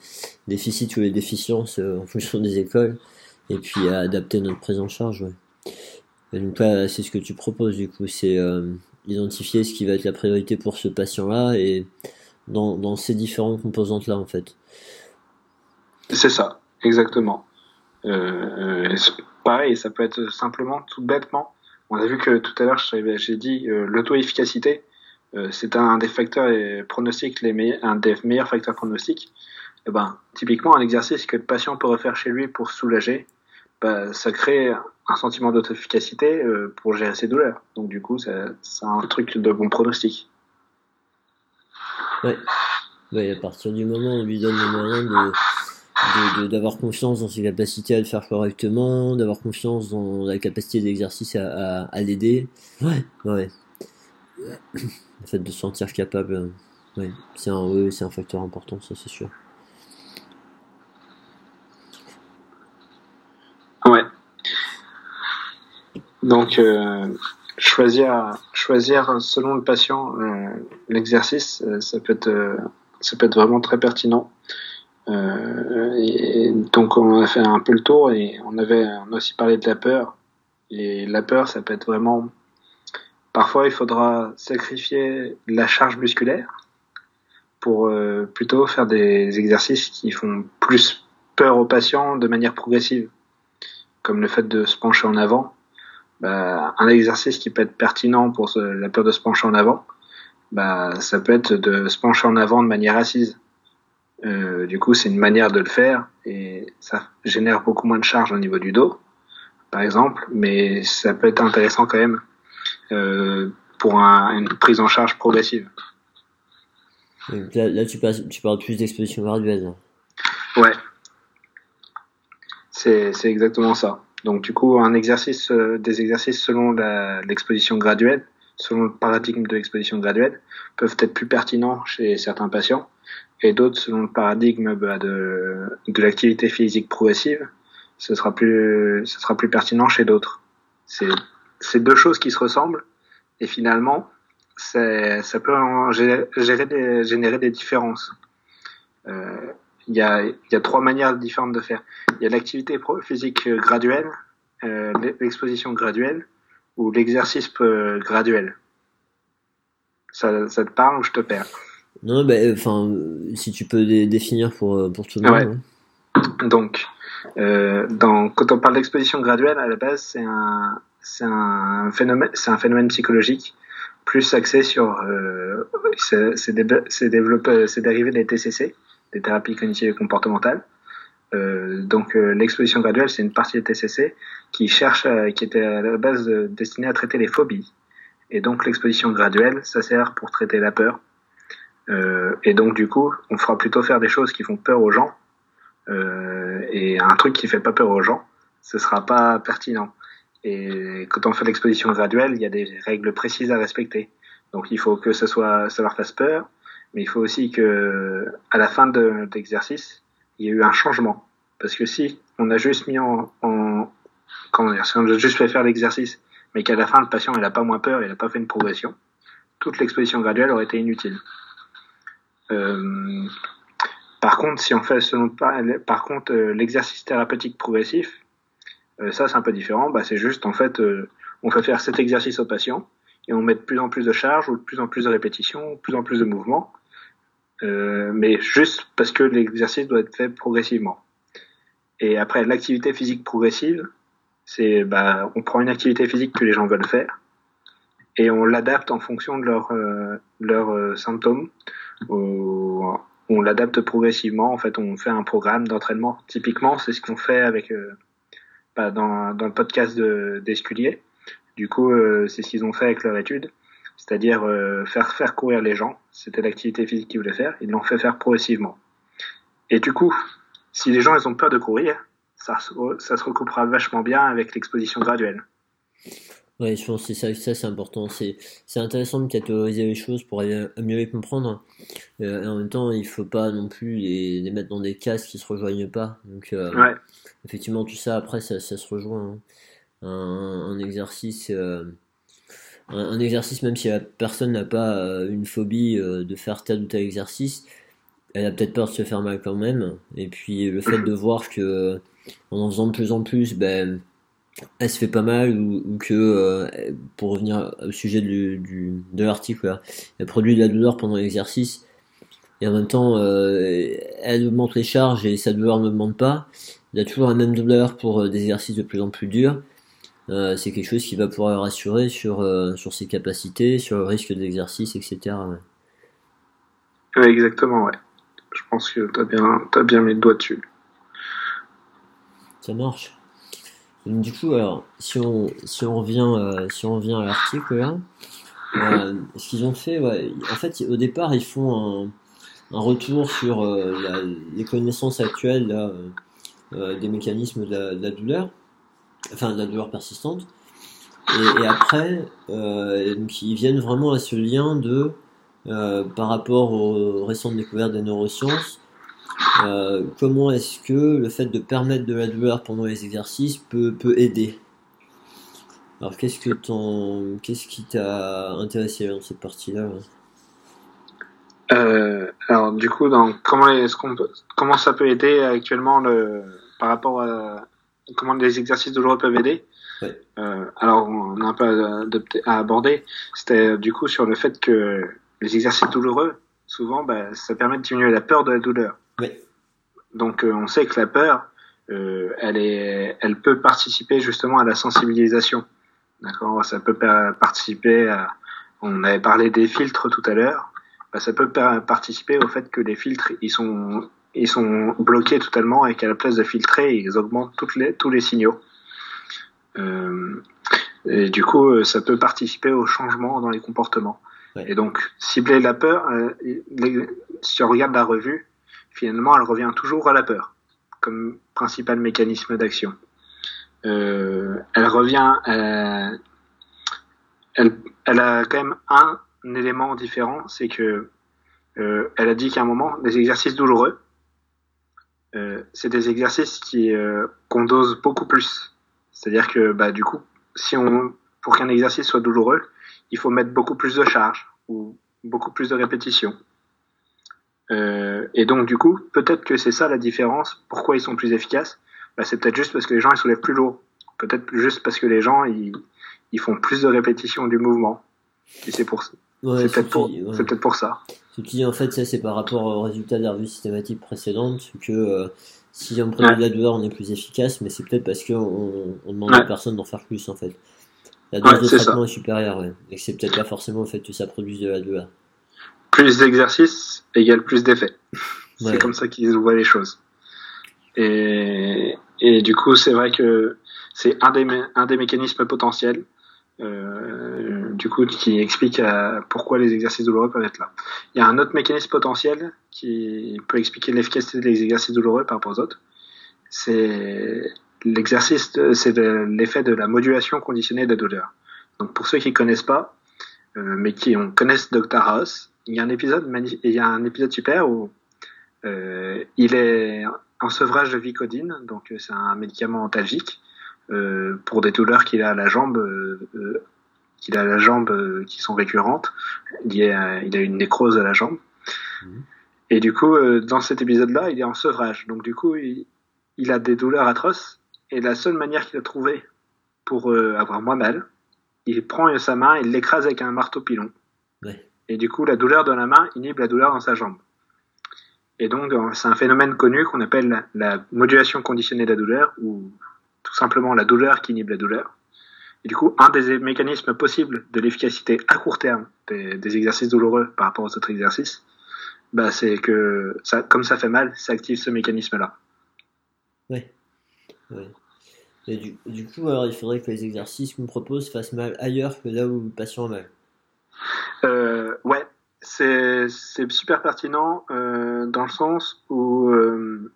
déficits ou les déficiences en fonction des écoles, et puis à adapter notre prise en charge. Donc là, c'est ce que tu proposes, du coup, c'est identifier ce qui va être la priorité pour ce patient-là, et dans, ces différentes composantes-là, en fait. C'est ça, exactement. pareil, ça peut être simplement, tout bêtement, on a vu que tout à l'heure, j'ai dit euh, l'auto-efficacité, euh, c'est un des facteurs pronostiques, les un des meilleurs facteurs pronostiques. Et eh ben, typiquement, un exercice que le patient peut refaire chez lui pour soulager, bah, ça crée un sentiment d'auto-efficacité euh, pour gérer ses douleurs. Donc du coup, c'est un truc de bon pronostic. Ouais. ouais. à partir du moment où on lui donne les moyens de d'avoir confiance dans ses capacités à le faire correctement, d'avoir confiance dans la capacité d'exercice à, à, l'aider. Ouais, ouais. Le fait de se sentir capable, euh, ouais, c'est un, c'est un facteur important, ça c'est sûr. Ouais. Donc, euh, choisir, choisir selon le patient euh, l'exercice, ça peut être, ça peut être vraiment très pertinent. Euh, donc on a fait un peu le tour et on avait on a aussi parlé de la peur. Et la peur, ça peut être vraiment. Parfois, il faudra sacrifier la charge musculaire pour euh, plutôt faire des exercices qui font plus peur au patient de manière progressive, comme le fait de se pencher en avant. Bah, un exercice qui peut être pertinent pour la peur de se pencher en avant, bah, ça peut être de se pencher en avant de manière assise. Euh, du coup, c'est une manière de le faire et ça génère beaucoup moins de charge au niveau du dos, par exemple, mais ça peut être intéressant quand même euh, pour un, une prise en charge progressive. Là, là tu, passes, tu parles plus d'exposition graduelle. Ouais, c'est exactement ça. Donc du coup, un exercice, euh, des exercices selon l'exposition graduelle, selon le paradigme de l'exposition graduelle, peuvent être plus pertinents chez certains patients, et d'autres selon le paradigme bah, de, de l'activité physique progressive, ce sera plus, ce sera plus pertinent chez d'autres. C'est deux choses qui se ressemblent, et finalement, ça peut générer des, générer des différences. Euh, il y a, y a trois manières différentes de faire. Il y a l'activité physique graduelle, euh, l'exposition graduelle ou l'exercice graduel. Ça, ça te parle ou je te perds? Non, ben, enfin, si tu peux définir pour, pour tout le monde. Hein. Donc, euh, dans, quand on parle d'exposition graduelle, à la base, c'est un, phénomène, c'est un phénomène psychologique plus axé sur, euh, c'est c'est dérivé des TCC, des thérapies cognitives et comportementales. Euh, donc euh, l'exposition graduelle, c'est une partie des TCC qui cherche, qui était à la base destinée à traiter les phobies. Et donc l'exposition graduelle, ça sert pour traiter la peur. Euh, et donc du coup, on fera plutôt faire des choses qui font peur aux gens. Euh, et un truc qui fait pas peur aux gens, ce sera pas pertinent. Et quand on fait l'exposition graduelle, il y a des règles précises à respecter. Donc il faut que ça soit, ça leur fasse peur, mais il faut aussi que, à la fin de l'exercice, il y ait eu un changement. Parce que si on a juste mis en, en comment dire, si on a juste fait faire l'exercice, mais qu'à la fin le patient il a pas moins peur, il a pas fait une progression, toute l'exposition graduelle aurait été inutile. Euh, par contre, si on fait selon par contre euh, l'exercice thérapeutique progressif, euh, ça c'est un peu différent. Bah, c'est juste en fait, euh, on fait faire cet exercice au patient et on met de plus en plus de charges ou de plus en plus de répétitions, de plus en plus de mouvements, euh, mais juste parce que l'exercice doit être fait progressivement. Et après, l'activité physique progressive, c'est bah, on prend une activité physique que les gens veulent faire et on l'adapte en fonction de leurs leurs symptômes. on l'adapte progressivement. En fait, on fait un programme d'entraînement. Typiquement, c'est ce qu'on fait avec dans, dans le podcast d'Esculier. du coup, euh, c'est ce qu'ils ont fait avec leur étude, c'est-à-dire euh, faire faire courir les gens. C'était l'activité physique qu'ils voulaient faire. Ils l'ont fait faire progressivement. Et du coup, si les gens ils ont peur de courir, ça, ça se recoupera vachement bien avec l'exposition graduelle. Ouais, je pense que ça, ça c'est important. C'est, c'est intéressant de catégoriser les choses pour mieux les comprendre. Euh, et en même temps, il faut pas non plus les, les, mettre dans des cases qui se rejoignent pas. Donc, euh, ouais. effectivement, tout ça après, ça, ça se rejoint. Hein. Un, un, exercice, euh, un, exercice, même si la personne n'a pas euh, une phobie euh, de faire tel ou tel exercice, elle a peut-être peur de se faire mal quand même. Et puis, le fait de voir que en en faisant de plus en plus, ben elle se fait pas mal ou, que, euh, pour revenir au sujet du, de l'article, elle produit de la douleur pendant l'exercice et en même temps euh, elle augmente les charges et sa douleur n'augmente pas. Il a toujours la même douleur pour euh, des exercices de plus en plus durs. Euh, c'est quelque chose qui va pouvoir rassurer sur, euh, sur ses capacités, sur le risque d'exercice, etc. Ouais. exactement, ouais. Je pense que tu as bien, as bien mis le doigt dessus. Ça marche. Du coup, alors, si on, si on revient, euh, si on revient à l'article là, ce qu'ils ont fait, ouais, en fait, au départ, ils font un, un retour sur la, les connaissances actuelles là, des mécanismes de la, de la, douleur, enfin de la douleur persistante. Et, après, euh, donc, ils viennent vraiment à ce lien de, par rapport aux récentes découvertes des neurosciences, euh, comment est-ce que le fait de permettre de la douleur pendant les exercices peut, peut aider? Alors qu'est-ce que qu'est-ce qui t'a intéressé dans cette partie-là euh, Alors du coup, dans, comment est-ce qu'on peut, comment ça peut aider actuellement le, par rapport à comment les exercices douloureux peuvent aider euh, Alors on a un peu à, à aborder. C'était du coup sur le fait que les exercices douloureux, souvent, bah, ça permet de diminuer la peur de la douleur. Oui. Donc on sait que la peur, elle, est, elle peut participer justement à la sensibilisation. D'accord? Ça peut participer à... On avait parlé des filtres tout à l'heure. Bah, ça peut participer au fait que les filtres, ils sont, ils sont bloqués totalement et qu'à la place de filtrer, ils augmentent toutes les, tous les signaux. Euh, et du coup, euh, ça peut participer au changement dans les comportements. Et donc, cibler la peur, euh, si on regarde la revue, finalement, elle revient toujours à la peur comme principal mécanisme d'action. Euh, elle revient, euh, elle, elle, a quand même un, élément différent, c'est que euh, elle a dit qu'à un moment, des exercices douloureux, euh, c'est des exercices qui euh, qu'on dose beaucoup plus. C'est-à-dire que bah du coup, si on pour qu'un exercice soit douloureux, il faut mettre beaucoup plus de charge ou beaucoup plus de répétitions. Euh, et donc du coup, peut-être que c'est ça la différence. Pourquoi ils sont plus efficaces? Bah, C'est peut-être juste parce que les gens ils soulèvent plus lourd. Peut-être juste parce que les gens ils, ils font plus de répétitions du mouvement. Et c'est pour ça. C'est peut-être pour, c'est peut-être pour ça. Ce qui en fait ça c'est par rapport au résultat de la revue systématique précédente que euh, si on prend de la douleur on est plus efficace, mais c'est peut-être parce qu'on on demande à personne d'en faire plus en fait. La dose de traitement est supérieure, ouais. Et c'est peut-être pas forcément le fait que ça produise de la douleur. Plus d'exercice égale plus d'effet. C'est comme ça qu'ils voient les choses. Et, et du coup, c'est vrai que c'est un des, un des mécanismes potentiels. Euh, du coup, qui explique euh, pourquoi les exercices douloureux peuvent être là. Il y a un autre mécanisme potentiel qui peut expliquer l'efficacité des exercices douloureux par rapport aux autres. C'est l'exercice, c'est l'effet de la modulation conditionnée de la douleur. Donc pour ceux qui connaissent pas, euh, mais qui connaissent Dr House, il y a un épisode, il y a un épisode super où il est en sevrage de Vicodine, donc c'est un médicament antalgique euh, pour des douleurs qu'il a à la jambe, euh, qu'il a à la jambe qui sont récurrentes. Il, a, il a une nécrose à la jambe. Mhm. Et du coup, dans cet épisode-là, il est en sevrage. Donc du coup, il, il a des douleurs atroces et la seule manière qu'il a trouvé pour euh, avoir moins mal, il prend sa main et l'écrase avec un marteau pilon. Et du coup, la douleur dans la main inhibe la douleur dans sa jambe. Et donc, c'est un phénomène connu qu'on appelle la, modulation conditionnée de la douleur, ou simplement la douleur qui inhibe la douleur. Et du coup, un des mécanismes possibles de l'efficacité à court terme des, exercices douloureux par rapport aux autres exercices, bah, c'est que ça, comme ça fait mal, ça active ce mécanisme-là. Oui. Oui. Et du, coup, alors, il faudrait que les exercices qu'on propose fassent mal ailleurs que là où le patient a mal. Euh, ouais, c'est super pertinent euh, dans le sens où euh,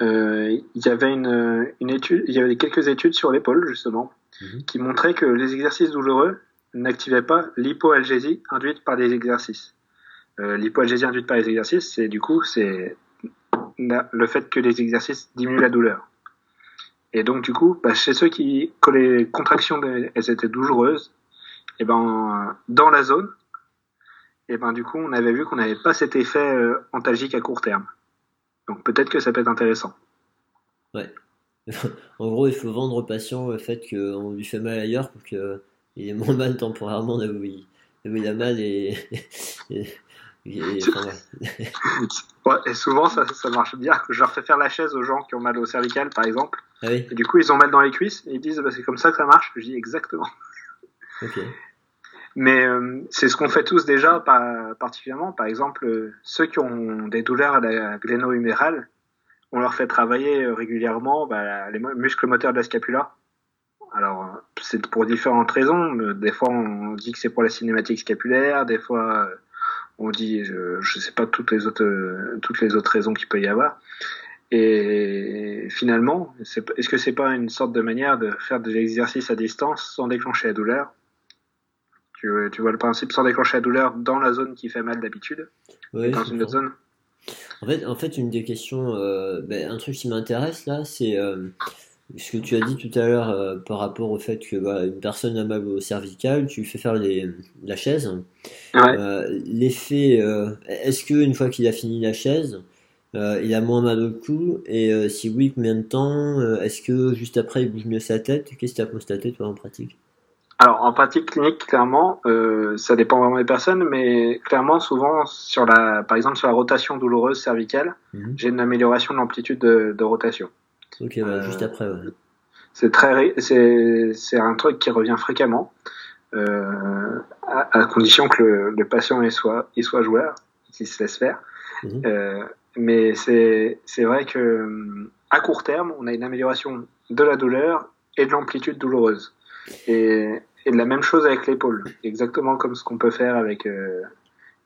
il y avait une, une, étude, il y avait quelques études sur l'épaule justement mhm. qui montraient que les exercices douloureux n'activaient pas l'hypoalgésie induite par les exercices. l'hypoalgésie induite par les exercices, c'est du coup c'est le fait que les exercices diminuent la douleur. Et donc du coup, bah, chez ceux qui, que les contractions elles étaient douloureuses, et ben dans la zone, et ben du coup on avait vu qu'on n'avait pas cet effet euh, antalgique à court terme. Donc peut-être que ça peut être intéressant. Ouais. en gros, il faut vendre au patient le fait qu'on lui fait mal ailleurs pour qu'il ait moins mal temporairement là où il, là où il a mal et, et, ouais, et souvent, ça, ça marche bien. Je leur fais faire la chaise aux gens qui ont mal au cervical, par exemple. Ah et du coup, ils ont mal dans les cuisses et ils disent bah, c'est comme ça que ça marche. Je dis exactement. Mais euh, c'est ce qu'on fait tous déjà, pas, particulièrement. Par exemple, euh, ceux qui ont des douleurs à la gléno-humérale, on leur fait travailler euh, régulièrement bah, les muscles moteurs de la scapula. Alors, c'est pour différentes raisons. Des fois, on dit que c'est pour la cinématique scapulaire. Des fois, on dit, je ne sais pas toutes les autres, toutes les autres raisons qu'il peut y avoir. Et finalement, est-ce que c'est pas une sorte de manière de faire de l'exercice à distance sans déclencher la douleur? Tu, tu, vois le principe sans déclencher la douleur dans la zone qui fait mal d'habitude oui, Dans une autre zone. En fait, en fait, une des questions, euh, ben, un truc qui m'intéresse là, c'est euh, ce que tu as dit tout à l'heure euh, par rapport au fait que bah, une personne a mal au cervical, tu fais faire les, la chaise. L'effet, est-ce que une fois qu'il a fini la chaise, il a moins mal au cou Et si oui, combien de temps Est-ce que juste après il bouge mieux sa tête? Qu'est-ce que tu as constaté toi en pratique? Alors en pratique clinique, clairement, euh, ça dépend vraiment des personnes, mais clairement, souvent sur la, par exemple sur la rotation douloureuse cervicale, Mhm. j'ai une amélioration de l'amplitude de, de rotation. Ok, bah, Euh, juste après, ouais. C'est très, c'est c'est un truc qui revient fréquemment, euh, à, à condition que le, le patient y soit, y soit joueur, qu'il se laisse faire. Mhm. Euh, mais c'est c'est vrai que à court terme, on a une amélioration de la douleur et de l'amplitude douloureuse. Et, et de la même chose avec l'épaule, exactement comme ce qu'on peut faire avec euh,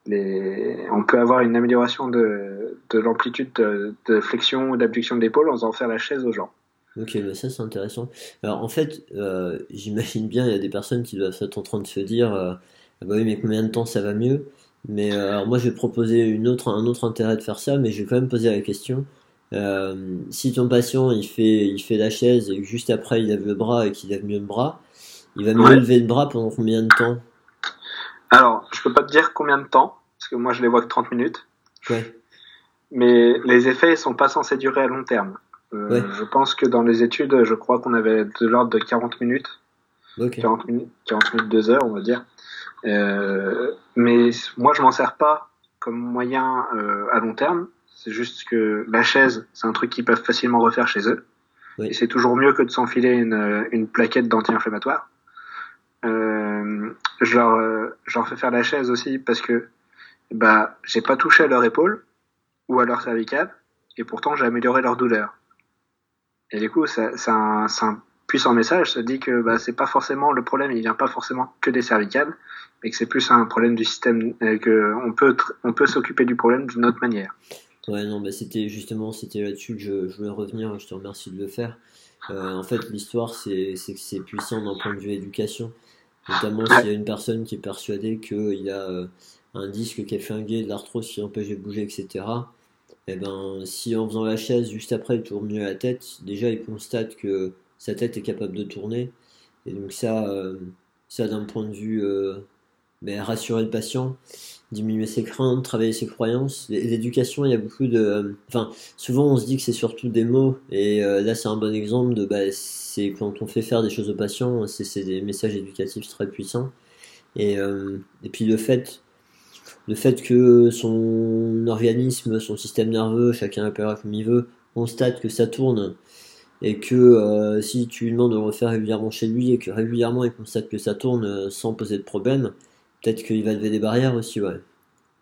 les. On peut avoir une amélioration de, de l'amplitude de, flexion ou d'abduction de l'épaule en faisant faire la chaise aux gens. Ok, bah ça c'est intéressant. Alors en fait, euh, j'imagine bien, il y a des personnes qui doivent être en train de se dire, euh, ah bah oui, mais combien de temps ça va mieux? Mais alors moi je vais proposer un autre intérêt de faire ça, mais je vais quand même poser la question. Si ton patient il fait, il fait la chaise et juste après il lève le bras et qu'il lève mieux le bras, il va mieux Ouais. lever le bras pendant combien de temps? Alors, je peux pas te dire combien de temps, parce que moi je les vois que 30 minutes, Ouais, mais les effets ils sont pas censés durer à long terme. Euh, Ouais. Je pense que dans les études, je crois qu'on avait de l'ordre de 40 minutes. ok. 40 minutes, 40 minutes, 2 heures, on va dire. Euh, mais moi, je m'en sers pas comme moyen euh, à long terme. C'est juste que la chaise, c'est un truc qu'ils peuvent facilement refaire chez eux. Oui. Et c'est toujours mieux que de s'enfiler une, une plaquette d'anti-inflammatoire. Euh, je, leur, euh, je leur fais faire la chaise aussi parce que bah, j'ai pas touché à leur épaule ou à leur cervicale et pourtant j'ai amélioré leur douleur. Et du coup, c'est un, puissant message. Ça dit que bah, c'est pas forcément le problème, il vient pas forcément que des cervicales, mais que c'est plus un problème du système, euh, que on peut, s'occuper du problème d'une autre manière. Ouais, non, bah c'était justement, c'était là-dessus que je, voulais revenir, je te remercie de le faire. Euh, en fait, l'histoire, c'est que c'est puissant d'un point de vue éducation. Notamment s'il y a une personne qui est persuadée qu'il a euh, un disque qui est flingué, de l'arthrose qui l'empêche de bouger, etc. Et ben, si en faisant la chaise, juste après, il tourne mieux la tête, déjà il constate que sa tête est capable de tourner. Et donc ça, euh, ça d'un point de vue euh, ben, rassurer le patient, diminuer ses craintes, travailler ses croyances. L'éducation, il y a beaucoup de... euh, Enfin, souvent on se dit que c'est surtout des mots, et euh, là c'est un bon exemple de... Bah, c'est quand on fait faire des choses aux patients, c'est des messages éducatifs très puissants. Et, euh, et puis le fait, le fait que son organisme, son système nerveux, chacun l'appellera comme il veut, constate que ça tourne, et que si tu lui demandes de le refaire régulièrement chez lui, et que régulièrement il constate que ça tourne sans poser de problème, peut-être qu'il va lever des barrières aussi, ouais.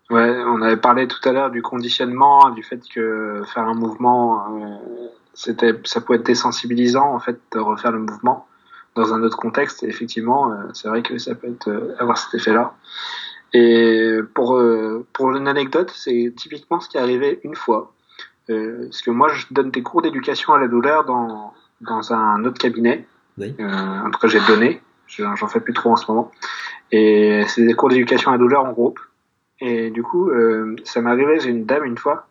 Ouais, on avait parlé tout à l'heure du conditionnement, du fait que faire un mouvement, euh, c'était, ça peut être désensibilisant en fait de refaire le mouvement dans un autre contexte. Et effectivement, euh, c'est vrai que ça peut être, euh, avoir cet effet-là. Et pour pour une anecdote, c'est typiquement ce qui est arrivé une fois. Parce que moi, je donne des cours d'éducation à la douleur dans dans un autre cabinet. Oui. En tout cas, j'ai donné. J'en j'en fais plus trop en ce moment. Et c'est des cours d'éducation à la douleur en groupe. Et du coup, euh, ça m'est arrivé, j'ai une dame une fois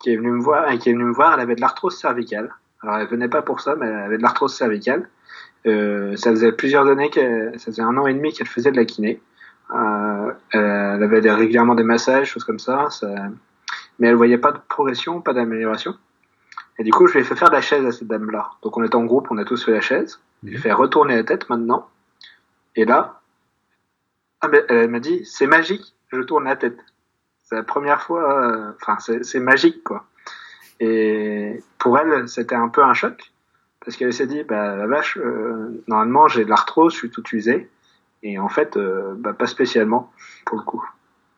qui est venue me voir, et qui est venue me voir, elle avait de l'arthrose cervicale. Alors elle venait pas pour ça, mais elle avait de l'arthrose cervicale. Euh, ça faisait plusieurs années, qu'elle- ça faisait un an et demi qu'elle faisait de la kiné. Euh, elle avait des- régulièrement des massages, choses comme ça, ça, mais elle voyait pas de progression, pas d'amélioration. Et du coup, je lui ai fait faire de la chaise à cette dame-là. Donc on était en groupe, on a tous fait la chaise. Je lui ai fait retourner la tête maintenant. Et là, ah elle m'a dit, c'est magique, je tourne la tête. C'est la première fois, euh, enfin, c'est c'est magique, quoi. Et pour elle, c'était un peu un choc, parce qu'elle s'est dit, bah, la vache, euh, normalement, j'ai de l'arthrose, je suis tout usé. Et en fait, euh, bah, pas spécialement, pour le coup.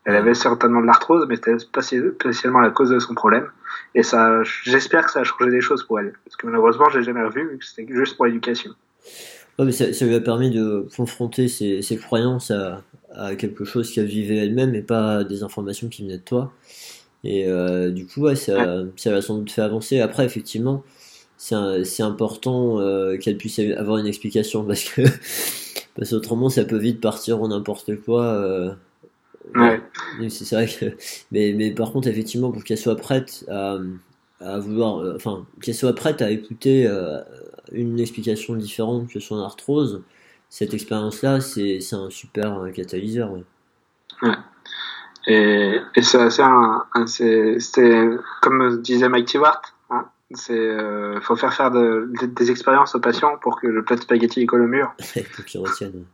Elle avait certainement de l'arthrose, mais c'était pas spécialement la cause de son problème. Et ça, j'espère que ça a changé des choses pour elle. Parce que malheureusement, je l'ai jamais revu, vu que c'était juste pour l'éducation. Ouais, mais ça, ça lui a permis de confronter ses, ses croyances à, à quelque chose qu'elle vivait elle-même et pas à des informations qui venaient de toi. Et euh, du coup, ouais, ça, ça l'a sans doute fait avancer. Après, effectivement, c'est important euh, qu'elle puisse avoir une explication parce que parce qu'autrement, ça peut vite partir en n'importe quoi. euh, Ouais. c'est vrai que. Mais, mais par contre, effectivement, pour qu'elle soit prête à, à vouloir. euh, Enfin, qu'elle soit prête à écouter une explication différente que son arthrose, cette expérience-là, c'est un super euh, catalyseur. ouais. Et, et c'est comme disait Mike Stewart, hein, C'est euh, faut faire faire de- de- des expériences aux patients pour que le plat de spaghetti colle au mur, Pour qu'ils retiennent.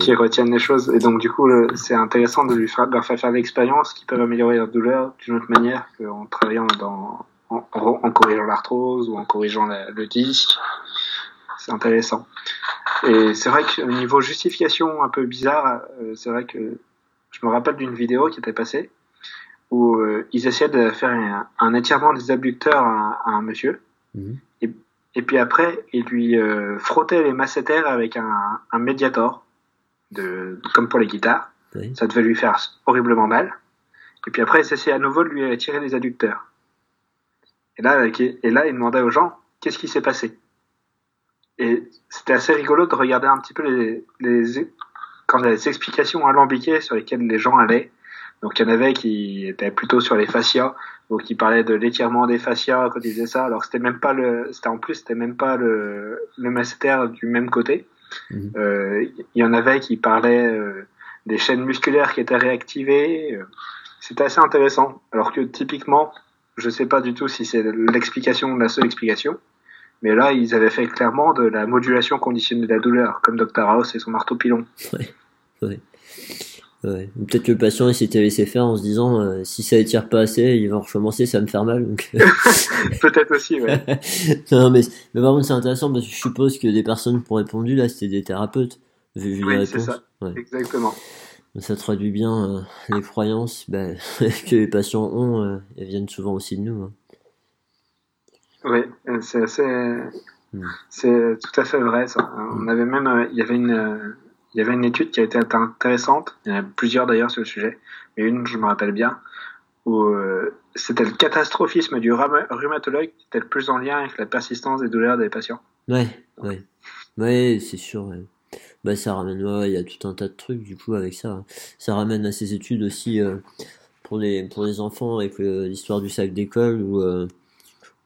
Qu'ils retiennent les choses. Et donc du coup, c'est intéressant de, lui faire, de leur faire faire l'expérience qui peuvent améliorer leur douleur d'une autre manière qu'en travaillant dans, en, en- corrigeant l'arthrose ou en corrigeant la- le disque. C'est intéressant. Et c'est vrai qu'au niveau justification un peu bizarre, euh, c'est vrai que je me rappelle d'une vidéo qui était passée où euh, ils essayaient de faire un, un étirement des abducteurs à, à un monsieur. Mhm. Et puis après, ils lui euh, frottaient les masséters avec un, un médiator, de, comme pour les guitares. Oui. Ça devait lui faire horriblement mal. Et puis après, ils essayaient à nouveau de lui étirer les adducteurs. Et là, et là, il demandait aux gens qu'est-ce qui s'est passé? Et c'était assez rigolo de regarder un petit peu les, les, quand des explications alambiquées sur lesquelles les gens allaient. Donc il y en avait qui étaient plutôt sur les fascias, donc qui parlaient de l'étirement des fascias quand ils faisaient ça. Alors c'était même pas le, c'était en plus c'était même pas le le masséter du même côté. Mhm. Euh, Il y en avait qui parlaient euh, des chaînes musculaires qui étaient réactivées. Euh, C'était assez intéressant. Alors que typiquement, je sais pas du tout si c'est l'explication, la seule explication. Mais là, ils avaient fait clairement de la modulation conditionnée de la douleur, comme Dr House et son marteau pilon. Ouais. Ou Peut-être que le patient il s'était laissé faire en se disant euh, si ça étire pas assez, il va recommencer, ça va me faire mal. Donc... Peut-être aussi, ouais. non, mais, mais par contre, c'est intéressant parce que je suppose que des personnes qui ont répondu là, c'était des thérapeutes. Vu, vu Oui, c'est ça. Ouais. Exactement. Ça traduit bien euh, les croyances ben, que les patients ont. euh, elles viennent souvent aussi de nous. hein. Oui, euh, c'est assez, Mm. c'est tout à fait vrai. Ça. On avait même, euh, il y avait une, il y avait une étude qui a été intéressante. Il y en a plusieurs d'ailleurs sur le sujet, mais une je me rappelle bien où c'était le catastrophisme du rhum- rhumatologue qui était le plus en lien avec la persistance des douleurs des patients. Ouais, ouais. Ouais, c'est sûr. ouais. Bah, ça ramène, ouais, il y a tout un tas de trucs du coup avec ça. Ça ramène à ces études aussi euh, pour les pour les enfants avec euh, l'histoire du sac d'école où euh,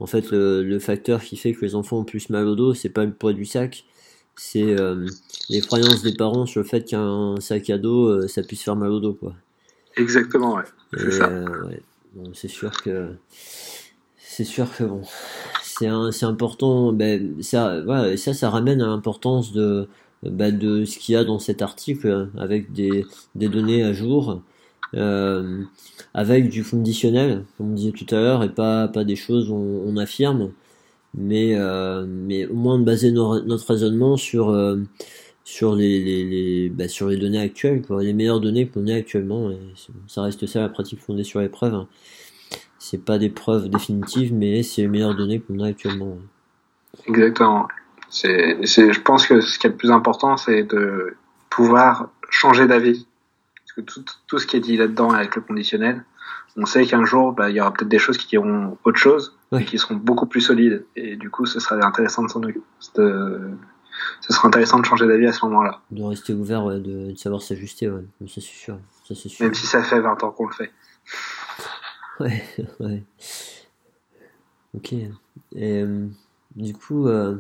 en fait le, le facteur qui fait que les enfants ont plus mal au dos, c'est pas le poids du sac, c'est euh, les croyances des parents sur le fait qu'un sac à dos ça puisse faire mal au dos quoi. Exactement, ouais. C'est Et, ça. ouais. Bon, c'est sûr que c'est sûr que bon, c'est important. Ben ça, voilà, ça, ça ramène à l'importance de ben, de ce qu'il y a dans cet article avec des des données à jour. Euh, avec du conditionnel, comme on disait tout à l'heure, et pas pas des choses où on, affirme, mais euh, mais au moins de baser nos- notre raisonnement sur euh, sur les, les, les bah, sur les données actuelles, quoi, les meilleures données qu'on ait actuellement. Et ça reste ça la pratique fondée sur les preuves. hein. C'est pas des preuves définitives, mais c'est les meilleures données qu'on a actuellement. Exactement. C'est, je pense que ce qui est le plus important, c'est de pouvoir changer d'avis. Parce que tout, tout ce qui est dit là-dedans avec le conditionnel, on sait qu'un jour, bah, il y aura peut-être des choses qui diront autre chose, et qui seront beaucoup plus solides. Et du coup, ce sera intéressant de s'en occuper. de- Ce sera intéressant de changer d'avis à ce moment-là. De rester ouvert, ouais, de, de savoir s'ajuster, ouais. Ça c'est sûr. Ça sûr. Même si ça fait 20 ans qu'on le fait. Ouais, ouais. Ok. Et euh, du coup, euh,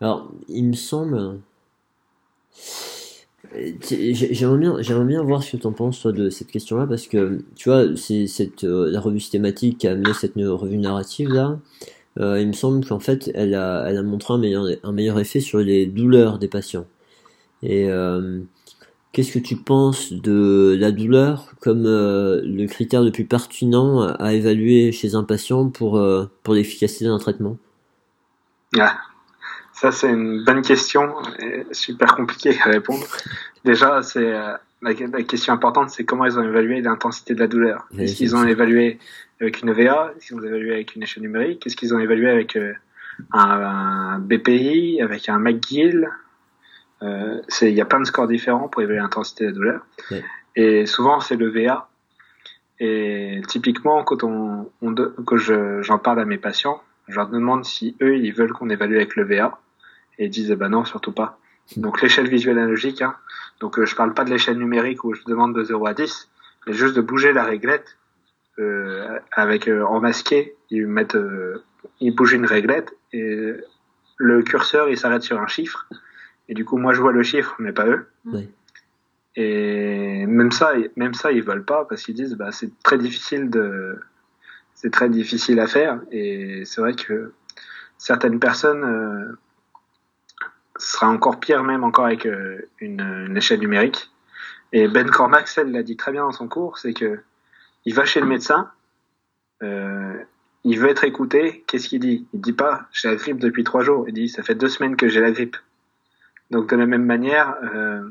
alors, il me semble. euh, J'aimerais bien, j'aimerais bien voir ce que tu en penses toi de cette question-là parce que tu vois, c'est cette euh, la revue systématique qui a amené cette revue narrative là. Euh, il me semble qu'en fait, elle a, elle a montré un meilleur, un meilleur effet sur les douleurs des patients. Et Qu'est-ce que tu penses de la douleur comme le critère le plus pertinent à, évaluer chez un patient pour, pour l'efficacité d'un traitement? Ah, ça c'est une bonne question, et super compliquée à répondre. Déjà, c'est euh, la, la question importante, c'est comment ils ont évalué l'intensité de la douleur. Est-ce qu'ils ont évalué avec une EVA Est-ce qu'ils ont évalué avec une échelle numérique? Est-ce qu'ils ont évalué avec euh, un, un BPI, avec un McGill euh, c'est- Il y a plein de scores différents pour évaluer l'intensité de la douleur. Ouais. Et souvent, c'est le VA. Et typiquement, quand on, on de- que je- j'en parle à mes patients, je leur demande si eux, ils veulent qu'on évalue avec le VA. Et ils disent, eh ben non, surtout pas. Donc l'échelle visuelle analogique, hein. donc euh, je parle pas de l'échelle numérique où je demande de 0 à 10, mais juste de bouger la réglette euh, avec euh, en masqué, ils mettent, euh, ils bougent une réglette et le curseur il s'arrête sur un chiffre et du coup moi je vois le chiffre mais pas eux. Ouais. Et même ça, même ça ils veulent pas parce qu'ils disent bah c'est très difficile de c'est très difficile à faire et c'est vrai que certaines personnes sera encore pire même encore avec euh, une, une, échelle numérique. Et Ben Cormax, elle l'a dit très bien dans son cours, c'est que il va chez le médecin, euh, il veut être écouté. Qu'est-ce qu'il dit? Il dit pas j'ai la grippe depuis trois jours. Il dit ça fait deux semaines que j'ai la grippe. Donc de la même manière, euh,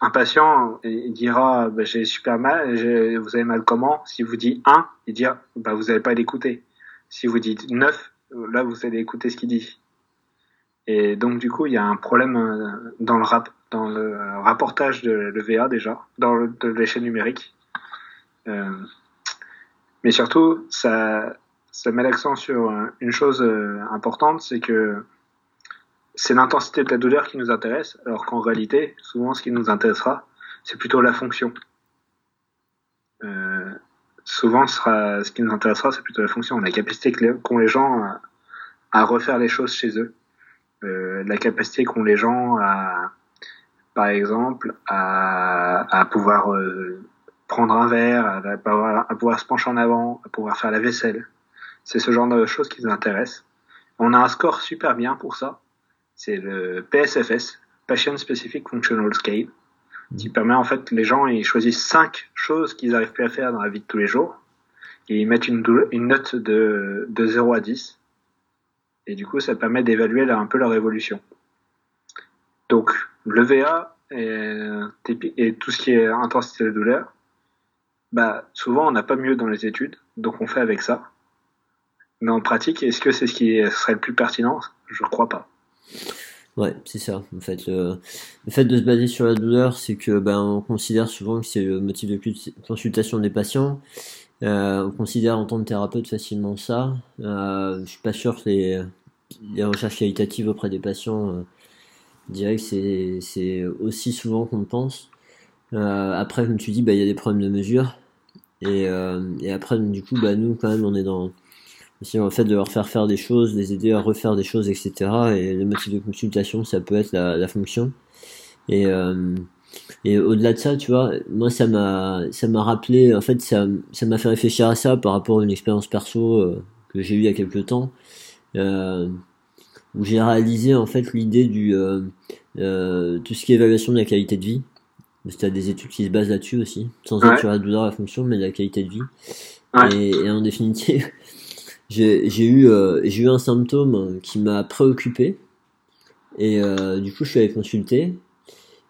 un patient il dira bah, j'ai super mal, vous avez mal comment? Si vous dites un, il dira bah vous n'allez pas l'écouter. Si vous dites neuf, là vous allez écouter ce qu'il dit. Et donc du coup il y a un problème euh, dans le rap, dans le rapportage de l'EVA déjà, dans l'échelle numérique. Euh, mais surtout, ça, met l'accent sur une chose euh, importante, c'est que c'est l'intensité de la douleur qui nous intéresse, alors qu'en réalité, souvent, ce qui nous intéressera, c'est plutôt la fonction. Euh, souvent, ce, qui nous intéressera, c'est plutôt la fonction, la capacité qu'ont les gens à, refaire les choses chez eux, euh, la capacité qu'ont les gens à, par exemple, à, à pouvoir euh, prendre un verre, à pouvoir, à pouvoir se pencher en avant, à pouvoir faire la vaisselle. C'est ce genre de choses qui nous intéressent. On a un score super bien pour ça. C'est le PSFS, Passion Specific Functional Scale, qui mmh. permet en fait les gens ils choisissent cinq choses qu'ils arrivent plus à faire dans la vie de tous les jours et ils mettent une, une note de, de 0 à 10 et du coup ça permet d'évaluer un peu leur évolution. Donc le VA et, tout ce qui est intensité de douleur, bah, souvent on n'a pas mieux dans les études, donc on fait avec ça. Mais en pratique, est-ce que c'est ce qui serait le plus pertinent? Je ne crois pas. Ouais, c'est ça. En fait, le, fait de se baser sur la douleur, c'est que ben on considère souvent que c'est le motif de consultation des patients. Euh, on considère en tant que thérapeute facilement ça. Euh, je suis pas sûr que les, les recherches qualitatives auprès des patients euh, que c'est aussi souvent qu'on pense. Euh, après, comme tu dis, bah, il y a des problèmes de mesure. Et, euh, et après, du coup, bah, nous, quand même, on est dans aussi le fait de leur faire faire des choses, les aider à refaire des choses, etc. Et le motif de consultation, ça peut être la, la fonction. Et, euh, et au-delà de ça, tu vois, moi, ça m'a, ça m'a rappelé, en fait, ça, ça m'a fait réfléchir à ça par rapport à une expérience perso que j'ai eue il y a quelques temps, où j'ai réalisé en fait l'idée du euh, tout ce qui est évaluation de la qualité de vie. Parce que des études qui se basent là-dessus aussi, sans être sur la douleur, la fonction, mais la qualité de vie. Et, et, en définitive, j'ai eu, euh, j'ai eu un symptôme qui m'a préoccupé. Et euh, du coup, je suis allé consulter.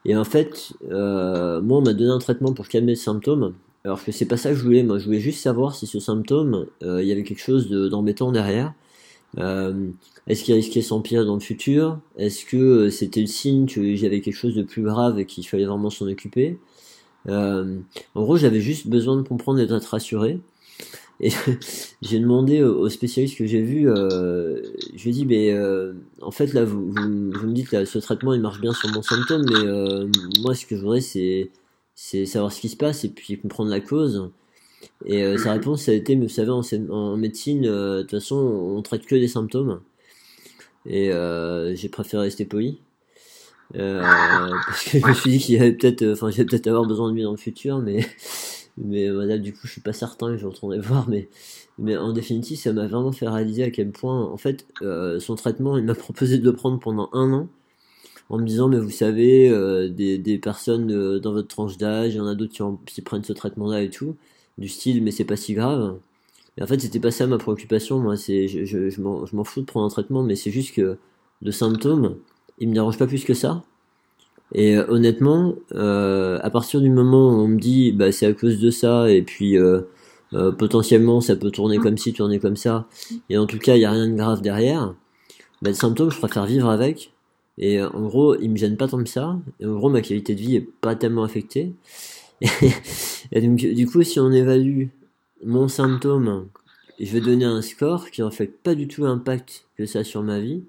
Et en fait, euh, moi, on m'a donné un traitement pour calmer le symptôme. Alors que c'est pas ça que je voulais. Moi, je voulais juste savoir si ce symptôme, euh, il y avait quelque chose d'embêtant derrière. Euh, est-ce qu'il risquait s'empirer dans le futur? Est-ce que euh, c'était le signe que j'avais quelque chose de plus grave et qu'il fallait vraiment s'en occuper? Euh, En gros, j'avais juste besoin de comprendre et d'être rassuré. Et j'ai demandé au spécialiste que j'ai vu, euh, je lui ai dit, mais euh, en fait là, vous, me dites que ce traitement il marche bien sur mon symptôme, mais moi ce que je voudrais c'est savoir ce qui se passe et puis comprendre la cause. Et euh, sa réponse, ça a été, vous savez, en, en médecine, euh, de toute façon, on traite que des symptômes. Et euh, j'ai préféré rester poli. parce que je me suis dit qu'il y avait peut-être, enfin, j'allais peut-être avoir besoin de lui dans le futur, mais, mais voilà, du coup, je suis pas certain que je retournerai voir, mais, mais en définitive, ça m'a vraiment fait réaliser à quel point, en fait, son traitement, il m'a proposé de le prendre pendant un an en me disant mais vous savez des, des personnes dans votre tranche d'âge il y en a d'autres qui, qui, prennent ce traitement là et tout du style mais c'est pas si grave. Et en fait, c'était pas ça ma préoccupation. Moi, c'est je, je, je m'en fous de prendre un traitement, mais c'est juste que le symptôme, il me dérange pas plus que ça. Et euh, honnêtement, euh, à partir du moment où on me dit bah c'est à cause de ça et puis euh, potentiellement ça peut tourner comme ci, tourner comme ça, et en tout cas il y a rien de grave derrière, bah, le symptôme je préfère vivre avec. Et en gros, il me gêne pas tant que ça. Et en gros, ma qualité de vie est pas tellement affectée. et donc, du coup, si on évalue mon symptôme, je vais donner un score qui reflète pas du tout l'impact que ça a sur ma vie.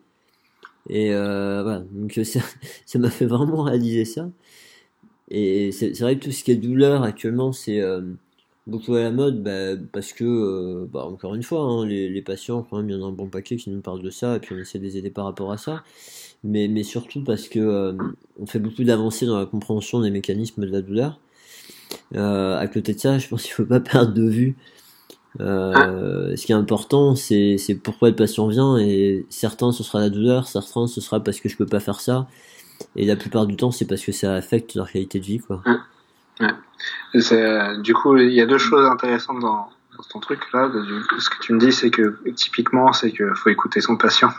Et euh, voilà, donc ça, ça m'a fait vraiment réaliser ça. Et c'est vrai que tout ce qui est douleur actuellement, c'est euh, beaucoup à la mode, bah, parce que, euh, bah, encore une fois, hein, les, patients, quand même, il y en a un bon paquet qui nous parlent de ça, et puis on essaie de les aider par rapport à ça. Mais, mais surtout parce que on fait beaucoup d'avancées dans la compréhension des mécanismes de la douleur. Euh, à côté de ça, je pense qu'il faut pas perdre de vue Euh, ce qui est important, c'est pourquoi le patient vient et certains ce sera la douleur, certains ce sera parce que je peux pas faire ça et la plupart du temps c'est parce que ça affecte leur qualité de vie quoi. Ouais. Du coup, il y a deux choses intéressantes dans, dans ton truc là. Ce que tu me dis, c'est que typiquement, c'est qu'il faut écouter son patient.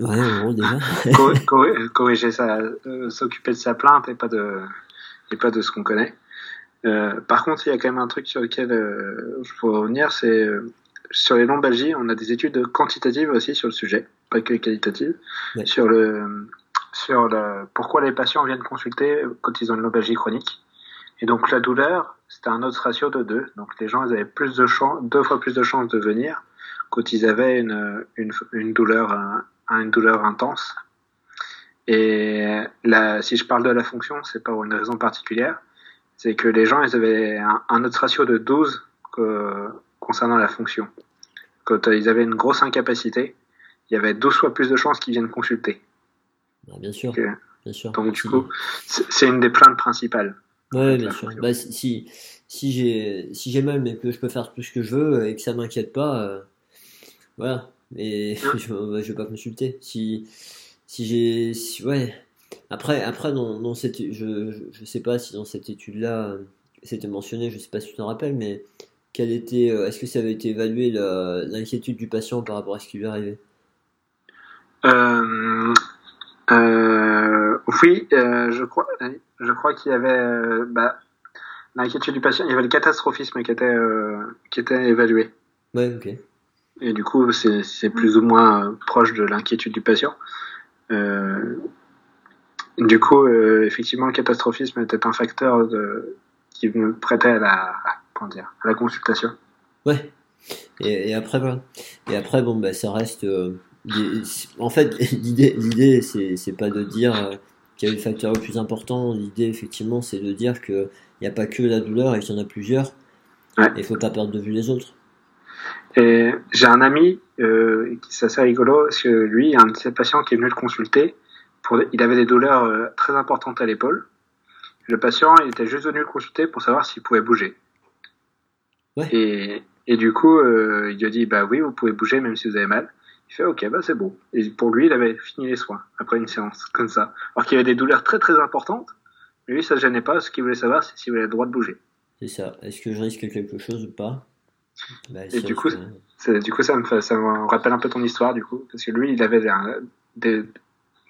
Ouais, en gros, déjà. corriger ça, euh, s'occuper de sa plainte et pas de, et pas de ce qu'on connaît. Euh, par contre, il y a quand même un truc sur lequel euh, je pourrais revenir, c'est euh, sur les lombalgies, on a des études quantitatives aussi sur le sujet, pas que qualitatives, sur le sur le pourquoi les patients viennent consulter quand ils ont une lombalgie chronique. Et donc la douleur, c'était un autre ratio de deux. Donc les gens, ils avaient plus de chance, deux fois plus de chances de venir quand ils avaient une, une, une douleur, une douleur intense. Et là, si je parle de la fonction, c'est pas pour une raison particulière c'est que les gens ils avaient un, autre ratio de 12 que, concernant la fonction. Quand ils avaient une grosse incapacité, il y avait 12 fois plus de chances qu'ils viennent consulter. Ah, bien sûr. Bien sûr. Donc du coup, c'est une des plaintes principales. Ouais, bien sûr. Bah, si si j'ai si mal mais que je peux faire tout ce que je veux et que ça m'inquiète pas, euh, voilà. Et hein je, bah, je vais pas consulter. Si si j'ai si, ouais après, après dans, dans cette, je, je sais pas si dans cette étude-là, c'était mentionné, je sais pas si tu t'en rappelles, mais quelle était, euh, est-ce que ça avait été évalué l'inquiétude du patient par rapport à ce qui lui arrivait euh, euh, Oui, je crois, je crois qu'il y avait bah, l'inquiétude du patient, il y avait le catastrophisme qui était, qui était évalué. Ouais, ok. Et du coup, c'est plus ou moins proche de l'inquiétude du patient. Euh, du coup, euh, effectivement, le catastrophisme était un facteur de, qui me prêtait à la, comment dire, à la consultation. Ouais. Et, et après, voilà. Et après, bon, bah, ça reste. Euh, en fait, l'idée, l'idée, c'est, c'est pas de dire euh, quel est le facteur le plus important. L'idée, effectivement, c'est de dire que il n'y a pas que la douleur et qu'il y en a plusieurs. Ouais. Et il faut pas perdre de vue les autres. Et j'ai un ami, euh, qui c'est assez rigolo, parce que lui, il y a un de ses patients qui est venu le consulter il avait des douleurs euh, très importantes à l'épaule. Le patient il était juste venu le consulter pour savoir s'il pouvait bouger. Ouais. Et, et, du coup, euh, il lui a dit bah oui, vous pouvez bouger même si vous avez mal. Il fait ok, bah c'est bon. Et pour lui, il avait fini les soins après une séance comme ça. Alors qu'il avait des douleurs très très importantes. Lui, ça ne gênait pas. Ce qu'il voulait savoir, c'est s'il avait le droit de bouger. C'est ça. Est-ce que je risque quelque chose ou pas? Bah, Et du coup, du coup, ça me, fait, ça me rappelle un peu ton histoire, du coup, parce que lui, il avait des,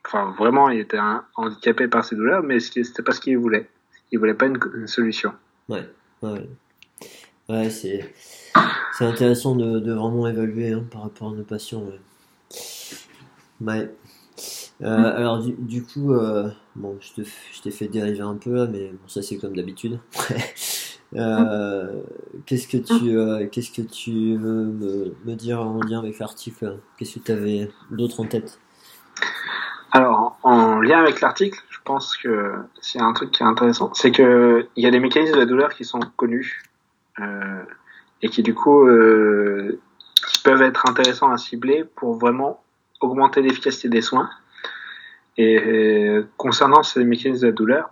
enfin vraiment il était handicapé par ses douleurs mais c'était pas ce qu'il voulait. Il voulait pas une, solution. Ouais ouais ouais. C'est c'est intéressant de, de, vraiment évaluer hein, par rapport à nos patients ouais, ouais. Euh, mm. alors du, du coup euh, bon je t'ai fait dériver un peu là mais bon ça c'est comme d'habitude. Euh, qu'est-ce que tu euh, qu'est-ce que tu veux me, me dire en lien avec l'article qu'est-ce que tu avais d'autre en tête? Alors, en lien avec l'article, je pense que c'est un truc qui est intéressant, c'est que il y a des mécanismes de la douleur qui sont connus euh, et qui du coup euh, qui peuvent être intéressants à cibler pour vraiment augmenter l'efficacité des soins. Et, euh, concernant ces mécanismes de la douleur,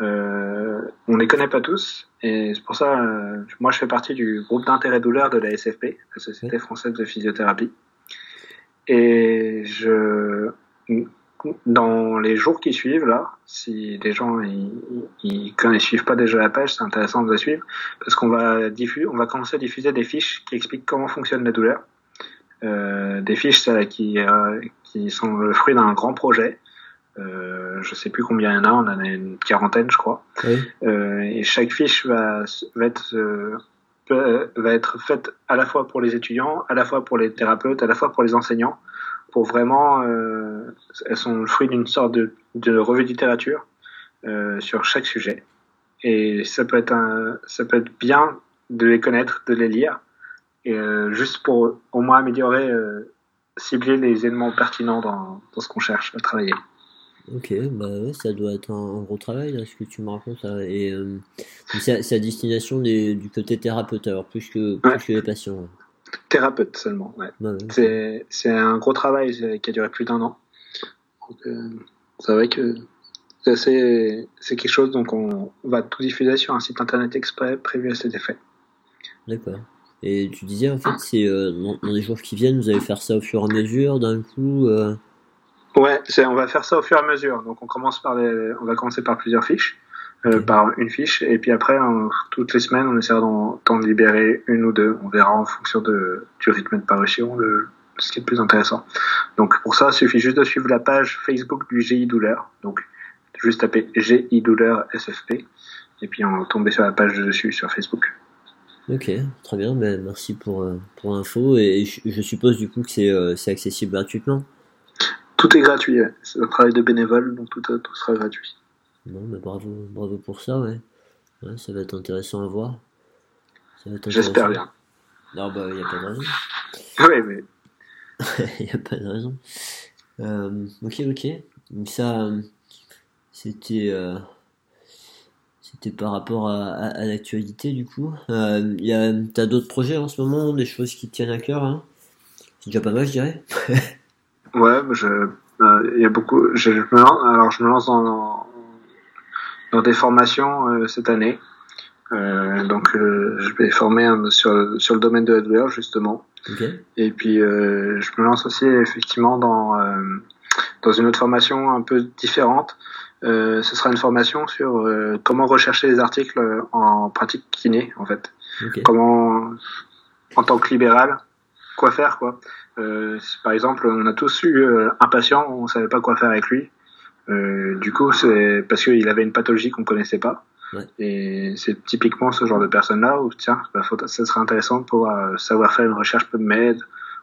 euh, on les connaît pas tous et c'est pour ça, euh, moi je fais partie du groupe d'intérêt douleur de la SFP, la Société française de physiothérapie, et je dans les jours qui suivent là, si les gens ils, ils, ne suivent pas déjà la page, c'est intéressant de la suivre parce qu'on va diffuser, on va commencer à diffuser des fiches qui expliquent comment fonctionne la douleur, euh, des fiches qui euh, qui sont le fruit d'un grand projet. Euh, je sais plus combien il y en a, on en a une quarantaine, je crois. Euh, et chaque fiche va, va être euh, va être faite à la fois pour les étudiants, à la fois pour les thérapeutes, à la fois pour les enseignants pour vraiment, euh, elles sont le fruit d'une sorte de, de, revue de littérature euh, sur chaque sujet. Et ça peut être un, ça peut être bien de les connaître, de les lire, et euh, juste pour au moins améliorer, cibler les éléments pertinents dans, dans ce qu'on cherche à travailler. Ok, bah ouais, ça doit être un, gros travail là, ce que tu me racontes. Et c'est à destination des, du côté thérapeute, alors plus que, plus que les patients. Thérapeute seulement, ouais. c'est, c'est un gros travail qui a duré plus d'un an. Euh, c'est vrai que c'est, c'est quelque chose, donc on, va tout diffuser sur un site internet exprès prévu à cet effet. D'accord. Et tu disais, en fait, c'est euh, dans, dans les jours qui viennent, vous allez faire ça au fur et à mesure, d'un coup. Euh... Ouais, on va faire ça au fur et à mesure. Donc on commence par les, on va commencer par plusieurs fiches, euh, par une fiche, et puis après, on- toutes les semaines, on essaiera d'en, libérer une ou deux. On verra en fonction de, du rythme de parution de ce qui est le plus intéressant. Donc pour ça, il suffit juste de suivre la page Facebook du GI Douleur. Donc juste taper GI Douleur SFP, et puis on tomber sur la page de dessus sur Facebook. Ok, très bien, ben, merci pour, euh, pour l'info. Et je, je suppose du coup que c'est euh, c'est accessible gratuitement? Tout est gratuit. ouais. C'est un travail de bénévole, donc tout, tout sera gratuit. Non, mais bravo, bravo pour ça, ouais. Ouais, ça va être intéressant à voir. J'espère bien. Non, bah, il n'y a pas de raison. Oui, mais Il n'y a pas de raison. Euh, ok, ok. Donc ça, euh, c'était euh, c'était par rapport à, à, à l'actualité du coup. Euh, y a, t'as d'autres projets en ce moment, des choses qui te tiennent à cœur hein? C'est déjà pas mal, je dirais. Ouais, je, il y a beaucoup. Je, je me lance, alors je me lance dans, dans des formations euh, cette année. Euh, donc euh, je vais former sur, sur le domaine de la douleur justement. Et puis je me lance aussi effectivement dans dans une autre formation un peu différente. Euh, ce sera une formation sur euh, comment rechercher les articles en pratique kiné en fait comment, en tant que libéral, quoi faire quoi. Euh, si, par exemple, on a tous eu un patient, on savait pas quoi faire avec lui. Euh, du coup, c'est parce qu'il avait une pathologie qu'on connaissait pas. Ouais. Et c'est typiquement ce genre de personne-là où tiens, bah, faut, ça serait intéressant de pouvoir euh, savoir faire une recherche PubMed,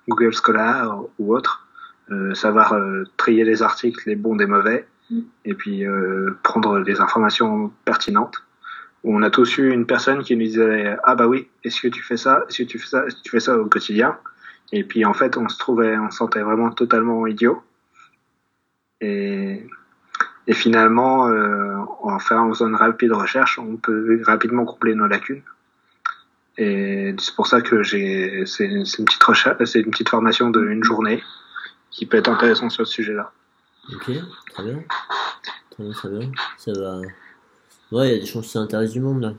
Google Scholar ou autre, euh, savoir euh, trier les articles, les bons des mauvais, et puis euh, prendre les informations pertinentes où on a tous eu une personne qui nous disait ah bah oui est-ce que tu fais ça est-ce que tu fais ça est-ce que tu fais ça au quotidien? Et puis en fait on se trouvait on se sentait vraiment totalement idiot et et finalement euh, en faisant une rapide recherche on peut rapidement combler nos lacunes et c'est pour ça que j'ai c'est une petite recherche c'est une petite formation de une journée qui peut être intéressante sur ce sujet là Ok, très bien. Très bien, très bien. Ça va. Ouais, il y a des chances que ça intéresse du monde là.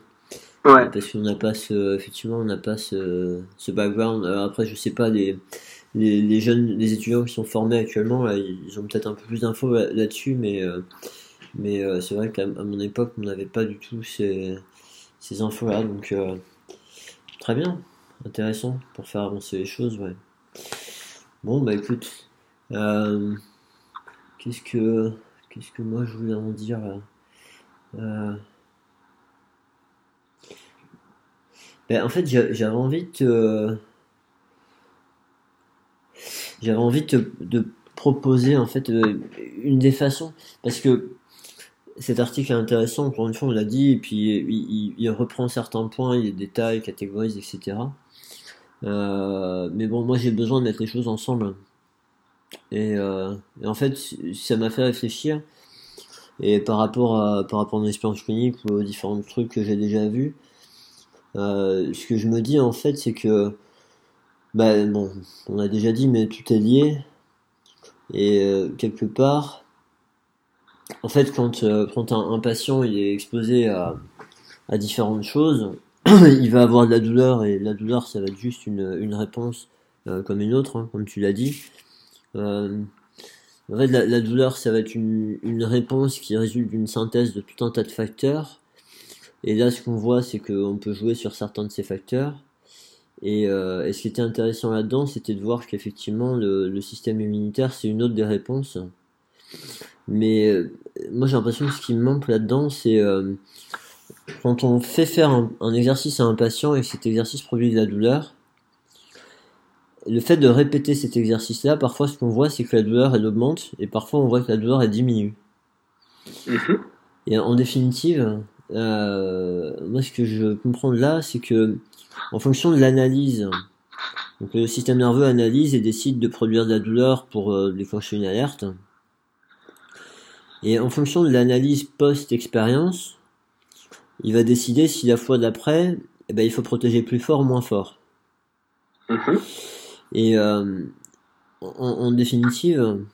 ouais Parce qu'on n'a pas ce, effectivement, on n'a pas ce, ce background. Alors après, je sais pas, les, les, jeunes, les étudiants qui sont formés actuellement, là, ils ont peut-être un peu plus d'infos là- là-dessus, mais, euh, mais euh, c'est vrai qu'à mon époque, on n'avait pas du tout ces, ces infos-là. Donc, euh, très bien, intéressant pour faire avancer les choses, ouais. Bon, bah écoute, qu'est-ce que, qu'est-ce que moi je voulais en dire là? Ben, en fait, j'a- j'avais envie de. J'avais envie de, de proposer en fait euh, une des façons parce que cet article est intéressant, encore une fois on l'a dit, et puis il, il- reprend certains points, il détaille, catégorise, etc. Euh, mais bon, moi j'ai besoin de mettre les choses ensemble. Et, euh, en fait, ça m'a fait réfléchir. Et par rapport à, par rapport à mon expérience clinique ou aux différents trucs que j'ai déjà vus, euh, ce que je me dis en fait, c'est que, bah bon, on a déjà dit, mais tout est lié. Et euh, quelque part, en fait, quand, euh, quand un, patient il est exposé à, à différentes choses, il va avoir de la douleur et la douleur, ça va être juste une, une réponse euh, comme une autre, hein, comme tu l'as dit. En fait, la, la douleur, ça va être une, une réponse qui résulte d'une synthèse de tout un tas de facteurs. Et là, ce qu'on voit, c'est qu'on peut jouer sur certains de ces facteurs. Et, euh, et ce qui était intéressant là-dedans, c'était de voir qu'effectivement, le, le système immunitaire, c'est une autre des réponses. Mais euh, moi, j'ai l'impression que ce qui me manque là-dedans, c'est euh, quand on fait faire un, un exercice à un patient et que cet exercice produit de la douleur, le fait de répéter cet exercice-là, parfois ce qu'on voit, c'est que la douleur elle augmente et parfois on voit que la douleur elle diminue. Mhm. Et en définitive, moi ce que je comprends de là, c'est que en fonction de l'analyse, donc le système nerveux analyse et décide de produire de la douleur pour euh, déclencher une alerte. Et en fonction de l'analyse post-expérience, il va décider si la fois d'après, eh ben, il faut protéger plus fort ou moins fort. Mhm. Et euh, en, en définitive,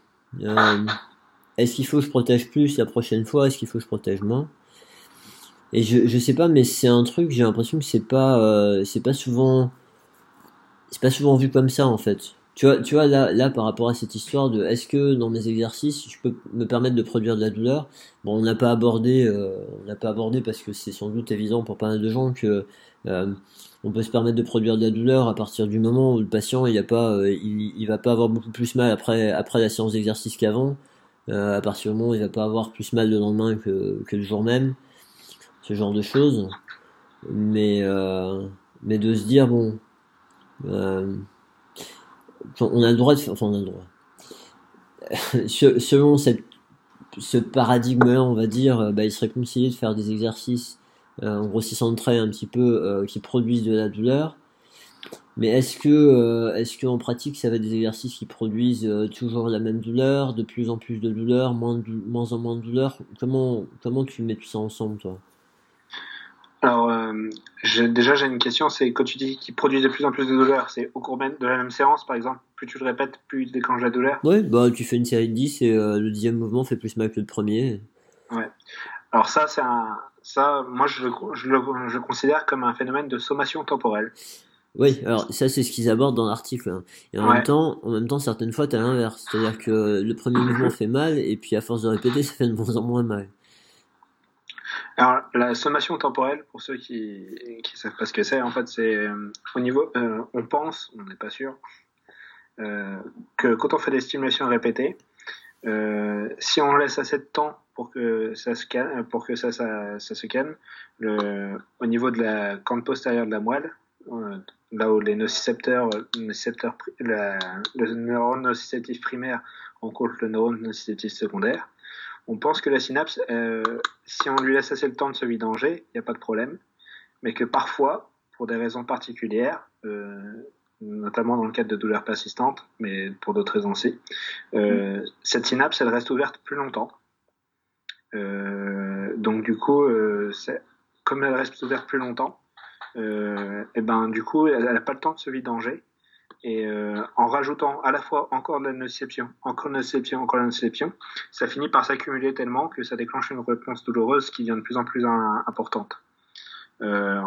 euh, est-ce qu'il faut que je protège plus la prochaine fois Est-ce qu'il faut que je protège moins? Et je, je sais pas, mais c'est un truc, j'ai l'impression que c'est pas, euh, pas souvent c'est pas souvent vu comme ça en fait. Tu vois, tu vois là, là par rapport à cette histoire de est-ce que dans mes exercices je peux me permettre de produire de la douleur? Bon, on n'a pas abordé, euh, on n'a pas abordé parce que c'est sans doute évident pour pas mal de gens que euh, on peut se permettre de produire de la douleur à partir du moment où le patient il a pas, il, il, va pas avoir beaucoup plus mal après après la séance d'exercice qu'avant. à partir du moment où il va pas avoir plus mal le lendemain que, que le jour même, ce genre de choses. Mais mais de se dire bon on a le droit de faire, enfin on a le droit. Selon cette, ce paradigme-là, on va dire, euh, bah, il serait conseillé de faire des exercices euh, en grossissant le trait un petit peu euh, qui produisent de la douleur. Mais est-ce que, est-ce qu'en pratique, ça va être des exercices qui produisent toujours la même douleur, de plus en plus de douleur, moins, moins en moins de douleur? Comment, comment tu mets tout ça ensemble, toi? Alors, euh, déjà, j'ai une question. C'est quand tu dis qu'il produit de plus en plus de douleur, c'est au cours même de la même séance, par exemple Plus tu le répètes, plus il déclenche la douleur? Oui, bah, tu fais une série de 10 et euh, le dixième mouvement fait plus mal que le premier. Ouais. Alors, ça, c'est un. Ça, moi, je, je, le, je considère comme un phénomène de sommation temporelle. Oui, alors ça c'est ce qu'ils abordent dans l'article. Hein. Et en même temps, en même temps, certaines fois, t'as l'inverse, c'est-à-dire que le premier mouvement fait mal et puis à force de répéter, ça fait de moins en moins mal. Alors, la sommation temporelle, pour ceux qui ne savent pas ce que c'est, en fait, c'est euh, au niveau, euh, on pense, on n'est pas sûr, euh, que quand on fait des stimulations répétées, si on laisse assez de temps pour que ça se calme, pour que ça, ça, ça se calme, le, au niveau de la corne postérieure de la moelle, là où les nocicepteurs, nocicepteurs la, le neurone nociceptif primaire rencontre le neurone nociceptif secondaire, on pense que la synapse, euh, si on lui laisse assez le temps de se vidanger, il n'y a pas de problème, mais que parfois, pour des raisons particulières, euh, notamment dans le cadre de douleurs persistantes, mais pour d'autres raisons aussi, euh, cette synapse, elle reste ouverte plus longtemps. donc du coup, comme elle reste ouverte plus longtemps, et ben du coup, elle n'a pas le temps de se vidanger et euh, en rajoutant à la fois encore de la nociception, encore de la nociception, encore de la nociception, ça finit par s'accumuler tellement que ça déclenche une réponse douloureuse qui devient de plus en plus importante. Euh,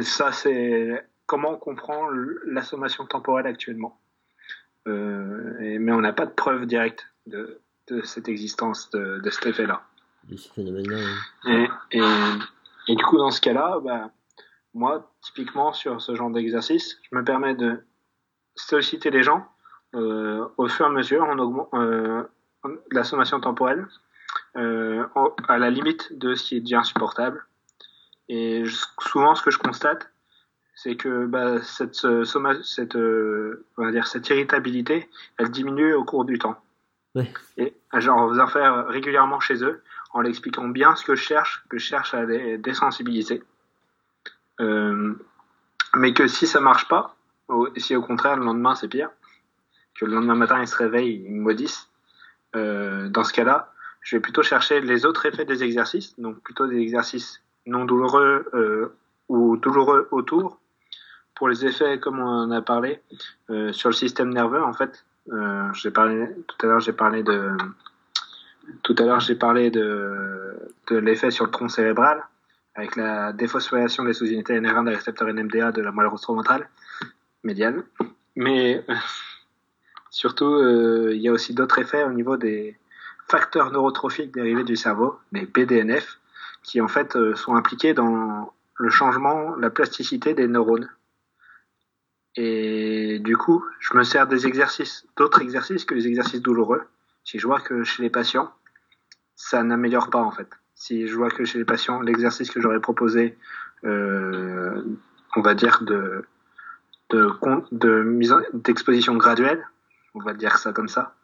ça, c'est comment on comprend la sommation temporelle actuellement. Euh, et, mais on n'a pas de preuve directe de, de cette existence, de, de cet effet-là. Et, et, et, du coup, dans ce cas-là, bah, moi, typiquement, sur ce genre d'exercice, je me permets de solliciter les gens euh, au fur et à mesure, on augmente euh, la sommation temporelle euh, à la limite de ce qui est déjà insupportable. Et souvent, ce que je constate, c'est que bah, cette, cette, on va dire, cette irritabilité, elle diminue au cours du temps. Et genre, en faisant faire régulièrement chez eux, en l'expliquant bien ce que je cherche, que je cherche à les désensibiliser. Euh, mais que si ça marche pas, si au contraire le lendemain c'est pire, que le lendemain matin ils se réveillent, ils me maudissent, euh, dans ce cas-là, je vais plutôt chercher les autres effets des exercices, donc plutôt des exercices non douloureux euh, ou douloureux autour. Pour les effets, comme on en a parlé, euh, sur le système nerveux, en fait, euh, tout à l'heure, j'ai parlé de tout à l'heure, j'ai parlé de, de l'effet sur le tronc cérébral avec la déphosphorylation des sous-unités NR1 des récepteurs NMDA de la moelle rostroventrale médiane. Mais surtout, euh, il y a aussi d'autres effets au niveau des facteurs neurotrophiques dérivés du cerveau, les BDNF, qui en fait euh, sont impliqués dans le changement, la plasticité des neurones. Et du coup, je me sers des exercices, d'autres exercices que les exercices douloureux. Si je vois que chez les patients, ça n'améliore pas en fait. Si je vois que chez les patients, l'exercice que j'aurais proposé, euh, on va dire de de, de mise d'exposition graduelle, on va dire ça comme ça,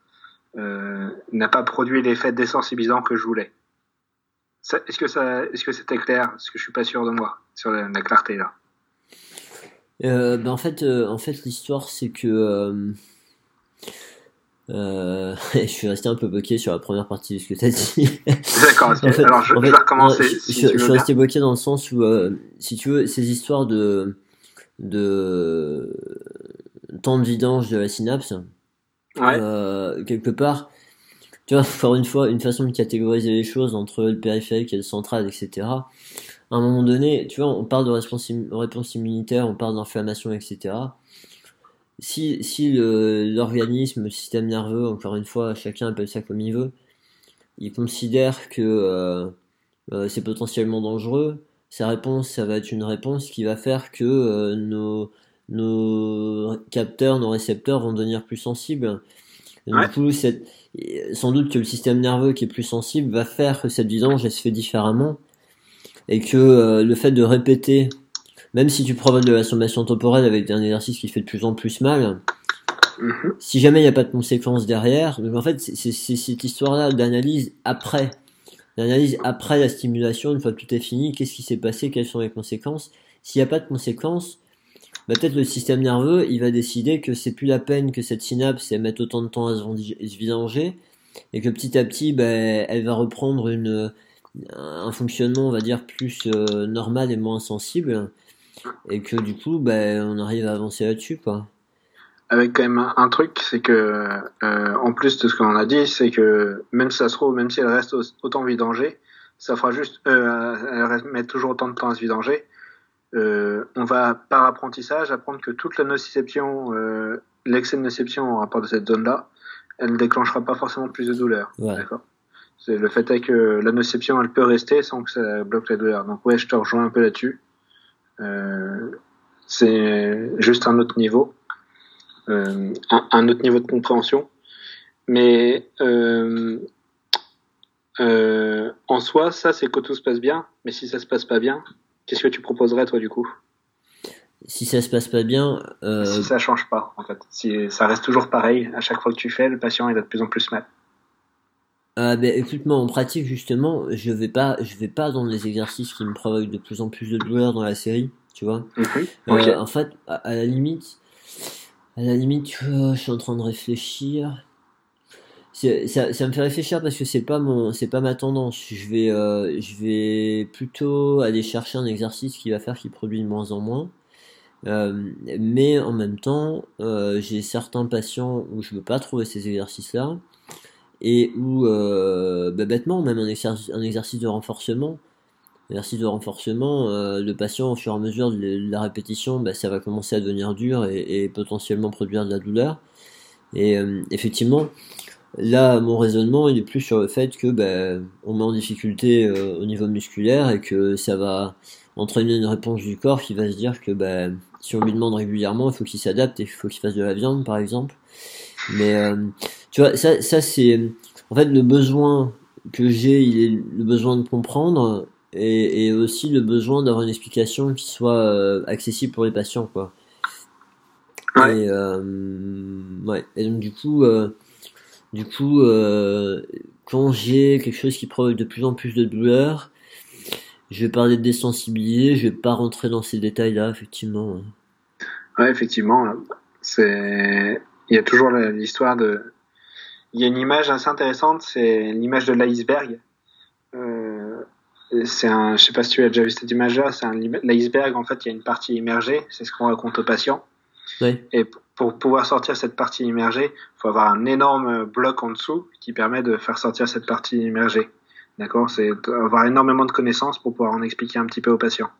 euh, n'a pas produit l'effet désensibilisant que je voulais. Est-ce que ça, est-ce que c'était clair? Parce que je suis pas sûr de moi sur la, clarté là. Euh, ben en fait, euh, en fait, l'histoire c'est que euh, je suis resté un peu bloqué sur la première partie de ce que tu as dit. D'accord, alors je, vais recommencer. je, je suis resté bloqué dans le sens où, si tu veux, ces histoires de de temps de vidange de la synapse. Euh, quelque part, tu vois, encore une fois, une façon de catégoriser les choses entre le périphérique et le central, etc. À un moment donné, tu vois, on parle de réponse, réponse immunitaire, on parle d'inflammation, etc. si, si l'organisme, le, système nerveux, encore une fois, chacun appelle ça comme il veut, il considère que euh, euh, c'est potentiellement dangereux, sa réponse, ça va être une réponse qui va faire que euh, nos, nos capteurs, nos récepteurs vont devenir plus sensibles. Du coup, sans doute que le système nerveux qui est plus sensible va faire que cette vidange elle se fait différemment et que le fait de répéter même si tu provoques de la sommation temporelle avec un exercice qui fait de plus en plus mal, mhm. si jamais il n'y a pas de conséquences derrière, donc en fait, c'est cette histoire-là d'analyse après. L'analyse après la stimulation, une fois que tout est fini, qu'est-ce qui s'est passé, quelles sont les conséquences? S'il n'y a pas de conséquences, bah, peut-être le système nerveux, il va décider que c'est plus la peine que cette synapse elle mette autant de temps à se vidanger, et que petit à petit, bah, elle va reprendre une, un fonctionnement, on va dire, plus euh, normal et moins sensible et que du coup, ben, on arrive à avancer là-dessus, quoi. Avec quand même un, truc, c'est que, euh, en plus de ce qu'on a dit, c'est que même si ça se trouve, même si elle reste autant vidangée, ça fera juste, euh, elle met toujours autant de temps à se vidanger. Euh, on va, par apprentissage, apprendre que toute la nociception, euh, l'excès de nociception en rapport de cette zone-là, elle ne déclenchera pas forcément plus de douleur. D'accord? C'est le fait est que la nociception, elle peut rester sans que ça bloque la douleur. Donc ouais, je te rejoins un peu là-dessus. Euh, c'est juste un autre niveau, euh, un, autre niveau de compréhension. Mais euh, en soi, ça c'est que tout se passe bien. Mais si ça se passe pas bien, qu'est-ce que tu proposerais toi du coup? Si ça se passe pas bien, si ça change pas en fait, si ça reste toujours pareil à chaque fois que tu fais, le patient il a de plus en plus mal. Euh, ben, écoute, moi en pratique justement, je vais pas, je vais pas dans les exercices qui me provoquent de plus en plus de douleur dans la série, tu vois. Euh, en fait, à, la limite, à la limite, je suis en train de réfléchir. Ça, me fait réfléchir parce que c'est pas mon, c'est pas ma tendance. Je vais, euh, je vais plutôt aller chercher un exercice qui va faire qu'il produit de moins en moins. Euh, mais en même temps, euh, j'ai certains patients où je veux pas trouver ces exercices-là et où bah, bêtement même un exercice de renforcement exercice de renforcement euh, le patient au fur et à mesure de la répétition bah, ça va commencer à devenir dur et, et, potentiellement produire de la douleur. Et euh, effectivement là mon raisonnement il est plus sur le fait que bah, on met en difficulté euh, au niveau musculaire et que ça va entraîner une réponse du corps qui va se dire que bah, si on lui demande régulièrement il faut qu'il s'adapte et il faut qu'il fasse de la viande par exemple. Mais euh, tu vois, ça, ça c'est en fait le besoin que j'ai, il est le besoin de comprendre et, et aussi le besoin d'avoir une explication qui soit euh, accessible pour les patients, quoi. Ouais. Et, euh, ouais. et donc du coup, euh, du coup, euh, quand j'ai quelque chose qui provoque de plus en plus de douleur, je vais parler de désensibiliser, je vais pas rentrer dans ces détails-là, effectivement. Ouais, effectivement, c'est il y a toujours l'histoire de. Il y a une image assez intéressante, c'est l'image de l'iceberg. C'est un, je sais pas si tu as déjà vu cette image-là, c'est un l'iceberg. En fait, il y a une partie immergée, c'est ce qu'on raconte aux patients. Oui. Et pour pouvoir sortir cette partie immergée, il faut avoir un énorme bloc en dessous qui permet de faire sortir cette partie immergée. D'accord, c'est avoir énormément de connaissances pour pouvoir en expliquer un petit peu aux patients.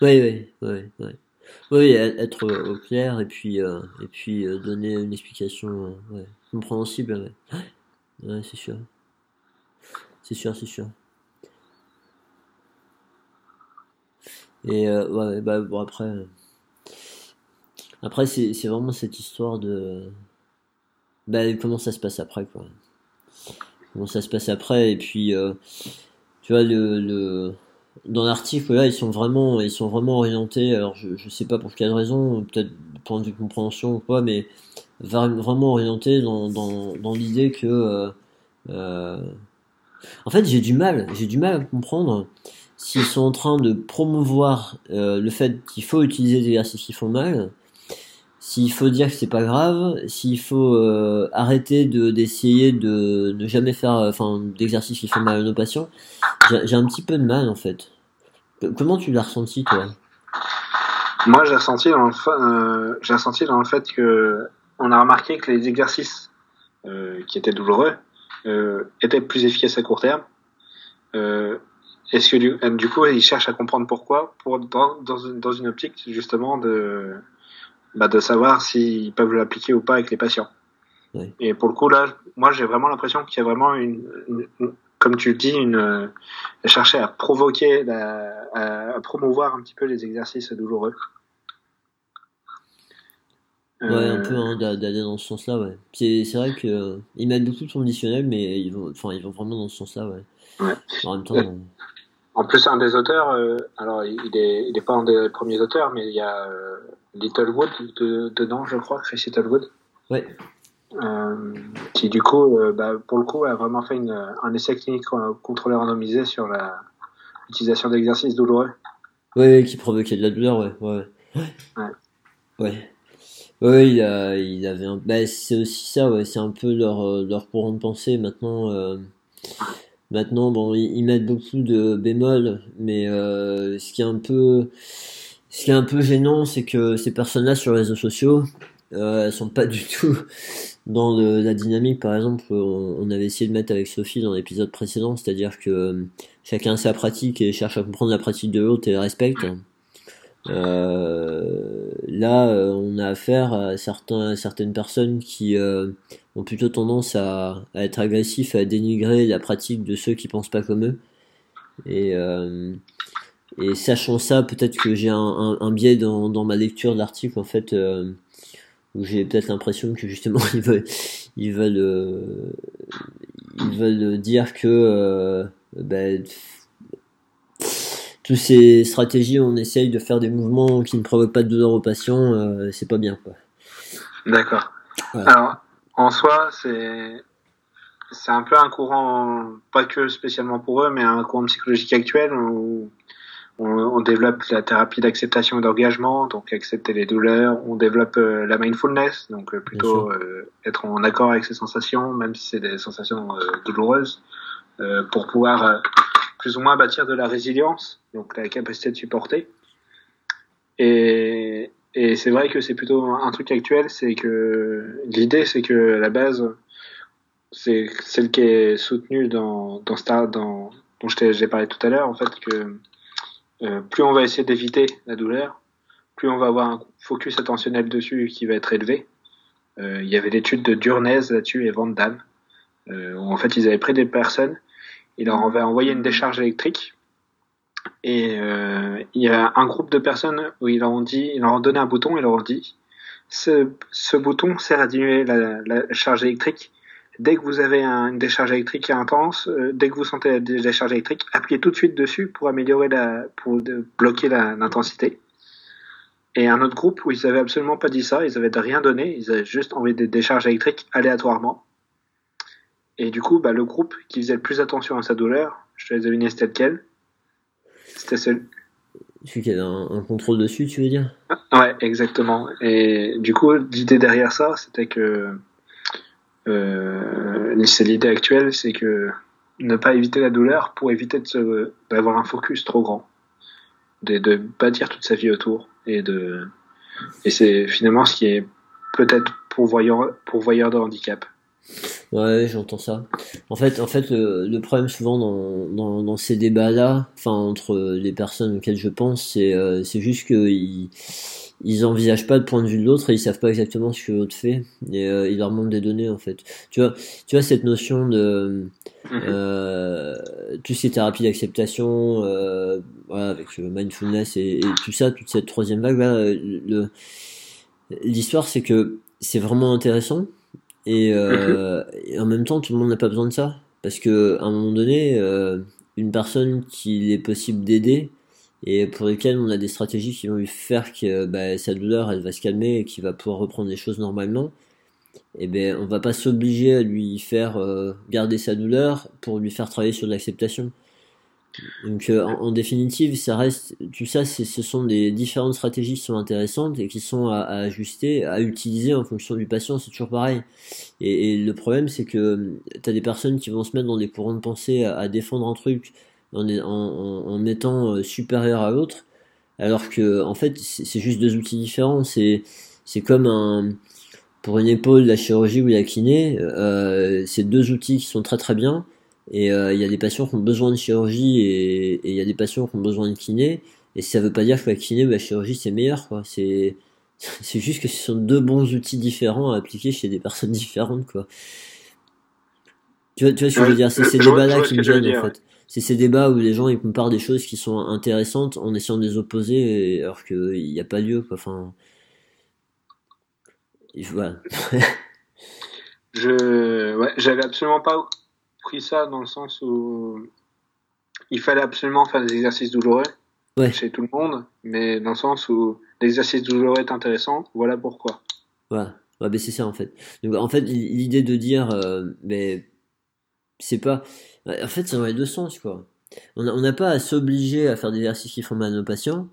Oui, oui, oui, oui. Oui, être au clair et puis, euh, et puis euh, donner une explication euh, compréhensible. Ouais, c'est sûr. C'est sûr, c'est sûr. Et ouais, bah, bon, après. Après, c'est vraiment cette histoire de. Bah, comment ça se passe après, quoi. Comment ça se passe après, et puis. tu vois, le, le dans l'article là ils sont vraiment ils sont vraiment orientés alors je sais pas pour quelle raison peut-être point de vue compréhension ou quoi mais vraiment orientés dans dans, dans l'idée que euh, euh, en fait j'ai du mal j'ai du mal à comprendre s'ils sont en train de promouvoir euh, le fait qu'il faut utiliser des exercices qui font mal s'il faut dire que c'est pas grave, s'il faut euh, arrêter de d'essayer de ne jamais faire enfin d'exercices qui font mal à nos patients, j'ai un petit peu de mal en fait. Comment tu l'as ressenti toi? Moi j'ai ressenti dans le euh, ressenti dans le fait que on a remarqué que les exercices euh, qui étaient douloureux euh, étaient plus efficaces à court terme. Euh, Est-ce que du, du, coup ils cherchent à comprendre pourquoi pour dans, dans, une, dans une optique justement de bah, de savoir s'ils peuvent l'appliquer ou pas avec les patients. Et pour le coup, là, moi, j'ai vraiment l'impression qu'il y a vraiment une, comme tu le dis, une, euh, chercher à provoquer, à, promouvoir un petit peu les exercices douloureux. Ouais, un peu hein, d'aller dans ce sens-là, ouais. C'est, vrai que euh, ils mettent beaucoup de conditionnels, mais ils vont, enfin, ils vont vraiment dans ce sens-là, ouais. ouais. En même temps. En plus, un des auteurs, euh, alors il est, il est pas un des premiers auteurs, mais il y a Littlewood dedans, je crois, Chris Littlewood. Ouais. Euh, qui du coup, euh, bah, pour le coup, a vraiment fait une, un essai clinique contrôlé randomisé sur l'utilisation d'exercices douloureux. Ouais, qui provoquait de la douleur, ouais. Ouais. Ouais. ouais. ouais il, a, il avait un... bah, c'est aussi ça, ouais. C'est un peu leur, euh, leur courant de pensée. Maintenant, euh, maintenant bon, ils, mettent beaucoup de bémols, mais euh, ce qui est un peu. Ce qui est un peu gênant, c'est que ces personnes-là sur les réseaux sociaux, euh, elles sont pas du tout dans la dynamique, par exemple, on, avait essayé de mettre avec Sophie dans l'épisode précédent, c'est-à-dire que euh, chacun sa pratique et cherche à comprendre la pratique de l'autre et la respecte. Euh, là, euh, on a affaire à certains, certaines personnes qui euh, ont plutôt tendance à, à, être agressifs, à dénigrer la pratique de ceux qui pensent pas comme eux. Et, et sachant ça, peut-être que j'ai un, biais dans, ma lecture de l'article, en fait où j'ai peut-être l'impression que justement ils veulent ils veulent euh, ils veulent dire que euh, ben, toutes ces stratégies on essaye de faire des mouvements qui ne provoquent pas de douleur aux patients euh, c'est pas bien quoi. D'accord. Alors en soi c'est c'est un peu un courant pas que spécialement pour eux mais un courant psychologique actuel où on, développe la thérapie d'acceptation et d'engagement, donc accepter les douleurs. On développe euh, la mindfulness, donc euh, plutôt euh, être en accord avec ses sensations, même si c'est des sensations douloureuses, pour pouvoir plus ou moins bâtir de la résilience, donc la capacité de supporter. Et, et c'est vrai que c'est plutôt un truc actuel, c'est que l'idée, c'est que la base, c'est celle qui est soutenue dans, dans Star, dans, dont j'ai parlé tout à l'heure, en fait, que euh, plus on va essayer d'éviter la douleur, plus on va avoir un focus attentionnel dessus qui va être élevé. Euh, il y avait l'étude de Durnez là-dessus et Van euh, où en fait ils avaient pris des personnes, ils leur avaient envoyé une décharge électrique, et il y a un groupe de personnes où ils leur ont dit, donné un bouton et leur ont dit, ce, bouton sert à diminuer la, la charge électrique dès que vous avez une décharge électrique intense, euh, dès que vous sentez la décharge électrique, appuyez tout de suite dessus pour améliorer la, pour bloquer l'intensité. Et un autre groupe où ils avaient absolument pas dit ça, ils avaient rien donné, ils avaient juste envoyé des décharges électriques aléatoirement. Et du coup, bah, le groupe qui faisait le plus attention à sa douleur, je te laisse deviner c'était lequel? C'était celui. Celui qui avait un, un, contrôle dessus, tu veux dire? Ouais, exactement. Et du coup, l'idée derrière ça, c'était que euh, c'est l'idée actuelle, c'est que ne pas éviter la douleur pour éviter d'avoir un focus trop grand, de, de bâtir toute sa vie autour et de et c'est finalement ce qui est peut-être pourvoyeur pourvoyeur de handicap. Ouais, j'entends ça. En fait, en fait, le, problème souvent dans, dans, dans ces débats-là, enfin entre les personnes auxquelles je pense, c'est euh, c'est juste qu'ils ils envisagent pas le point de vue de l'autre et ils savent pas exactement ce que l'autre fait et euh, il leur manque des données en fait. Tu vois, tu vois cette notion de mhm. euh, toutes ces thérapies d'acceptation, euh, voilà, avec le mindfulness et, tout ça, toute cette troisième vague là, le l'histoire c'est que c'est vraiment intéressant et, euh, mhm. et, en même temps tout le monde n'a pas besoin de ça parce que à un moment donné, euh, une personne qu'il est possible d'aider et pour lesquels on a des stratégies qui vont lui faire que bah, sa douleur elle va se calmer et qu'il va pouvoir reprendre les choses normalement et eh ben on va pas s'obliger à lui faire euh, garder sa douleur pour lui faire travailler sur l'acceptation donc euh, en, définitive ça reste tout ça ce sont des différentes stratégies qui sont intéressantes et qui sont à, ajuster à utiliser en fonction du patient c'est toujours pareil et, le problème c'est que tu as des personnes qui vont se mettre dans des courants de pensée à, défendre un truc en, en, en étant euh, supérieur à l'autre, alors que en fait c'est juste deux outils différents. C'est c'est comme un pour une épaule, la chirurgie ou la kiné, euh, c'est deux outils qui sont très très bien. Et euh, il y a des patients qui ont besoin de chirurgie et il y a des patients qui ont besoin de kiné. Et ça veut pas dire que la kiné ou la chirurgie c'est meilleur quoi. C'est C'est juste que ce sont deux bons outils différents à appliquer chez des personnes différentes, quoi. Tu vois, tu vois ce que je veux dire? C'est ces débats-là qui me gênent, en fait. C'est ces débats où les gens ils comparent des choses qui sont intéressantes en essayant de les opposer, alors qu'il n'y a pas lieu, quoi. Enfin. Voilà. je, ouais, j'avais absolument pas pris ça dans le sens où il fallait absolument faire des exercices douloureux chez tout le monde, mais dans le sens où l'exercice douloureux est intéressant, voilà pourquoi. Ouais, mais c'est ça en fait. Donc, en fait, l'idée de dire, euh, mais c'est pas. En fait, dans les deux sens quoi. On n'a pas à s'obliger à faire des exercices qui font mal à nos patients,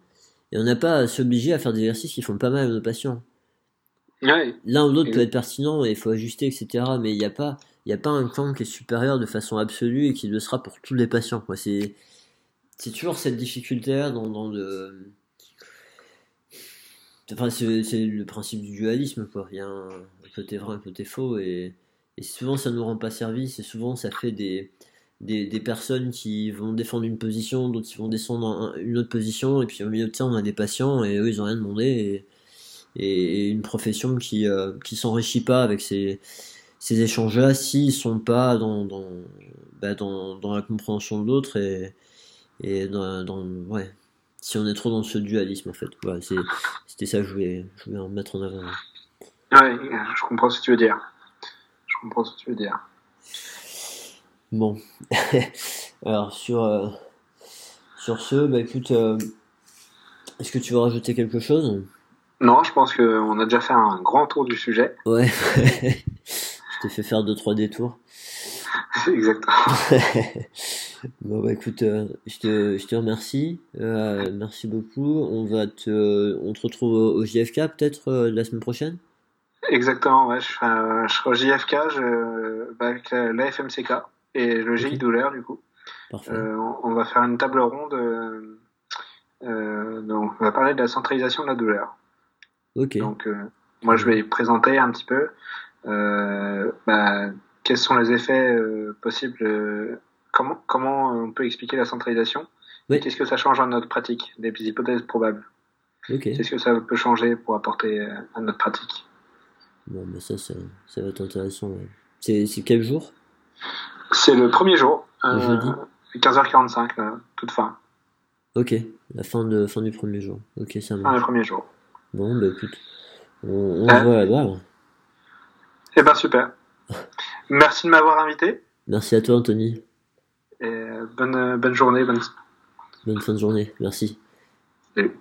et on n'a pas à s'obliger à faire des exercices qui font pas mal à nos patients. L'un ou l'autre peut être pertinent et il faut ajuster, etc. Mais il n'y a pas, il a pas un camp qui est supérieur de façon absolue et qui le sera pour tous les patients. C'est, c'est toujours cette difficulté-là dans, le. Enfin, c'est, le principe du dualisme, quoi. Il y a un, côté vrai, un côté faux, et, et souvent ça nous rend pas service, et souvent ça fait des, des, personnes qui vont défendre une position, d'autres qui vont descendre une autre position, et puis au milieu de ça, on a des patients, et eux, ils ont rien demandé, et, une profession qui euh, qui s'enrichit pas avec ces ces échanges-là s'ils sont pas dans dans, bah dans dans la compréhension de l'autre et et dans, dans, ouais. Si on est trop dans ce dualisme en fait. C'est c'était ça que je voulais je voulais en mettre en avant. Ouais je comprends ce que tu veux dire. Je comprends ce que tu veux dire. Bon. Alors sur euh, sur ce bah écoute euh, est-ce que tu veux rajouter quelque chose? Non, je pense qu'on a déjà fait un grand tour du sujet. Ouais. je t'ai fait faire deux trois détours. Exactement. bon bah écoute, euh, je, te, je te remercie. Euh, merci beaucoup. On va te, on te retrouve au, JFK peut-être euh, la semaine prochaine? Exactement. Ouais, je serai, je serai au JFK je, bah, avec la FMCK et le GI douleur du coup. Parfait. On, on, va faire une table ronde. donc on va parler de la centralisation de la douleur. Donc, euh, moi, je vais présenter un petit peu bah, quels sont les effets euh, possibles, comment, comment on peut expliquer la centralisation, qu'est-ce que ça change dans notre pratique, des hypothèses probables. Qu'est-ce que ça peut changer pour apporter à notre pratique. Bon, mais ça, ça, ça va être intéressant. C'est quel jour C'est le premier jour. Le jeudi 15h45, toute fin. Ok, la fin, de, fin du premier jour. Ok, ça marche. Fin du premier jour. Bon, bah écoute, on, on se voit là-bas. Eh ben super. Merci de m'avoir invité. Merci à toi, Anthony. Et bonne, bonne journée. Bonne... bonne fin de journée. Merci. Salut.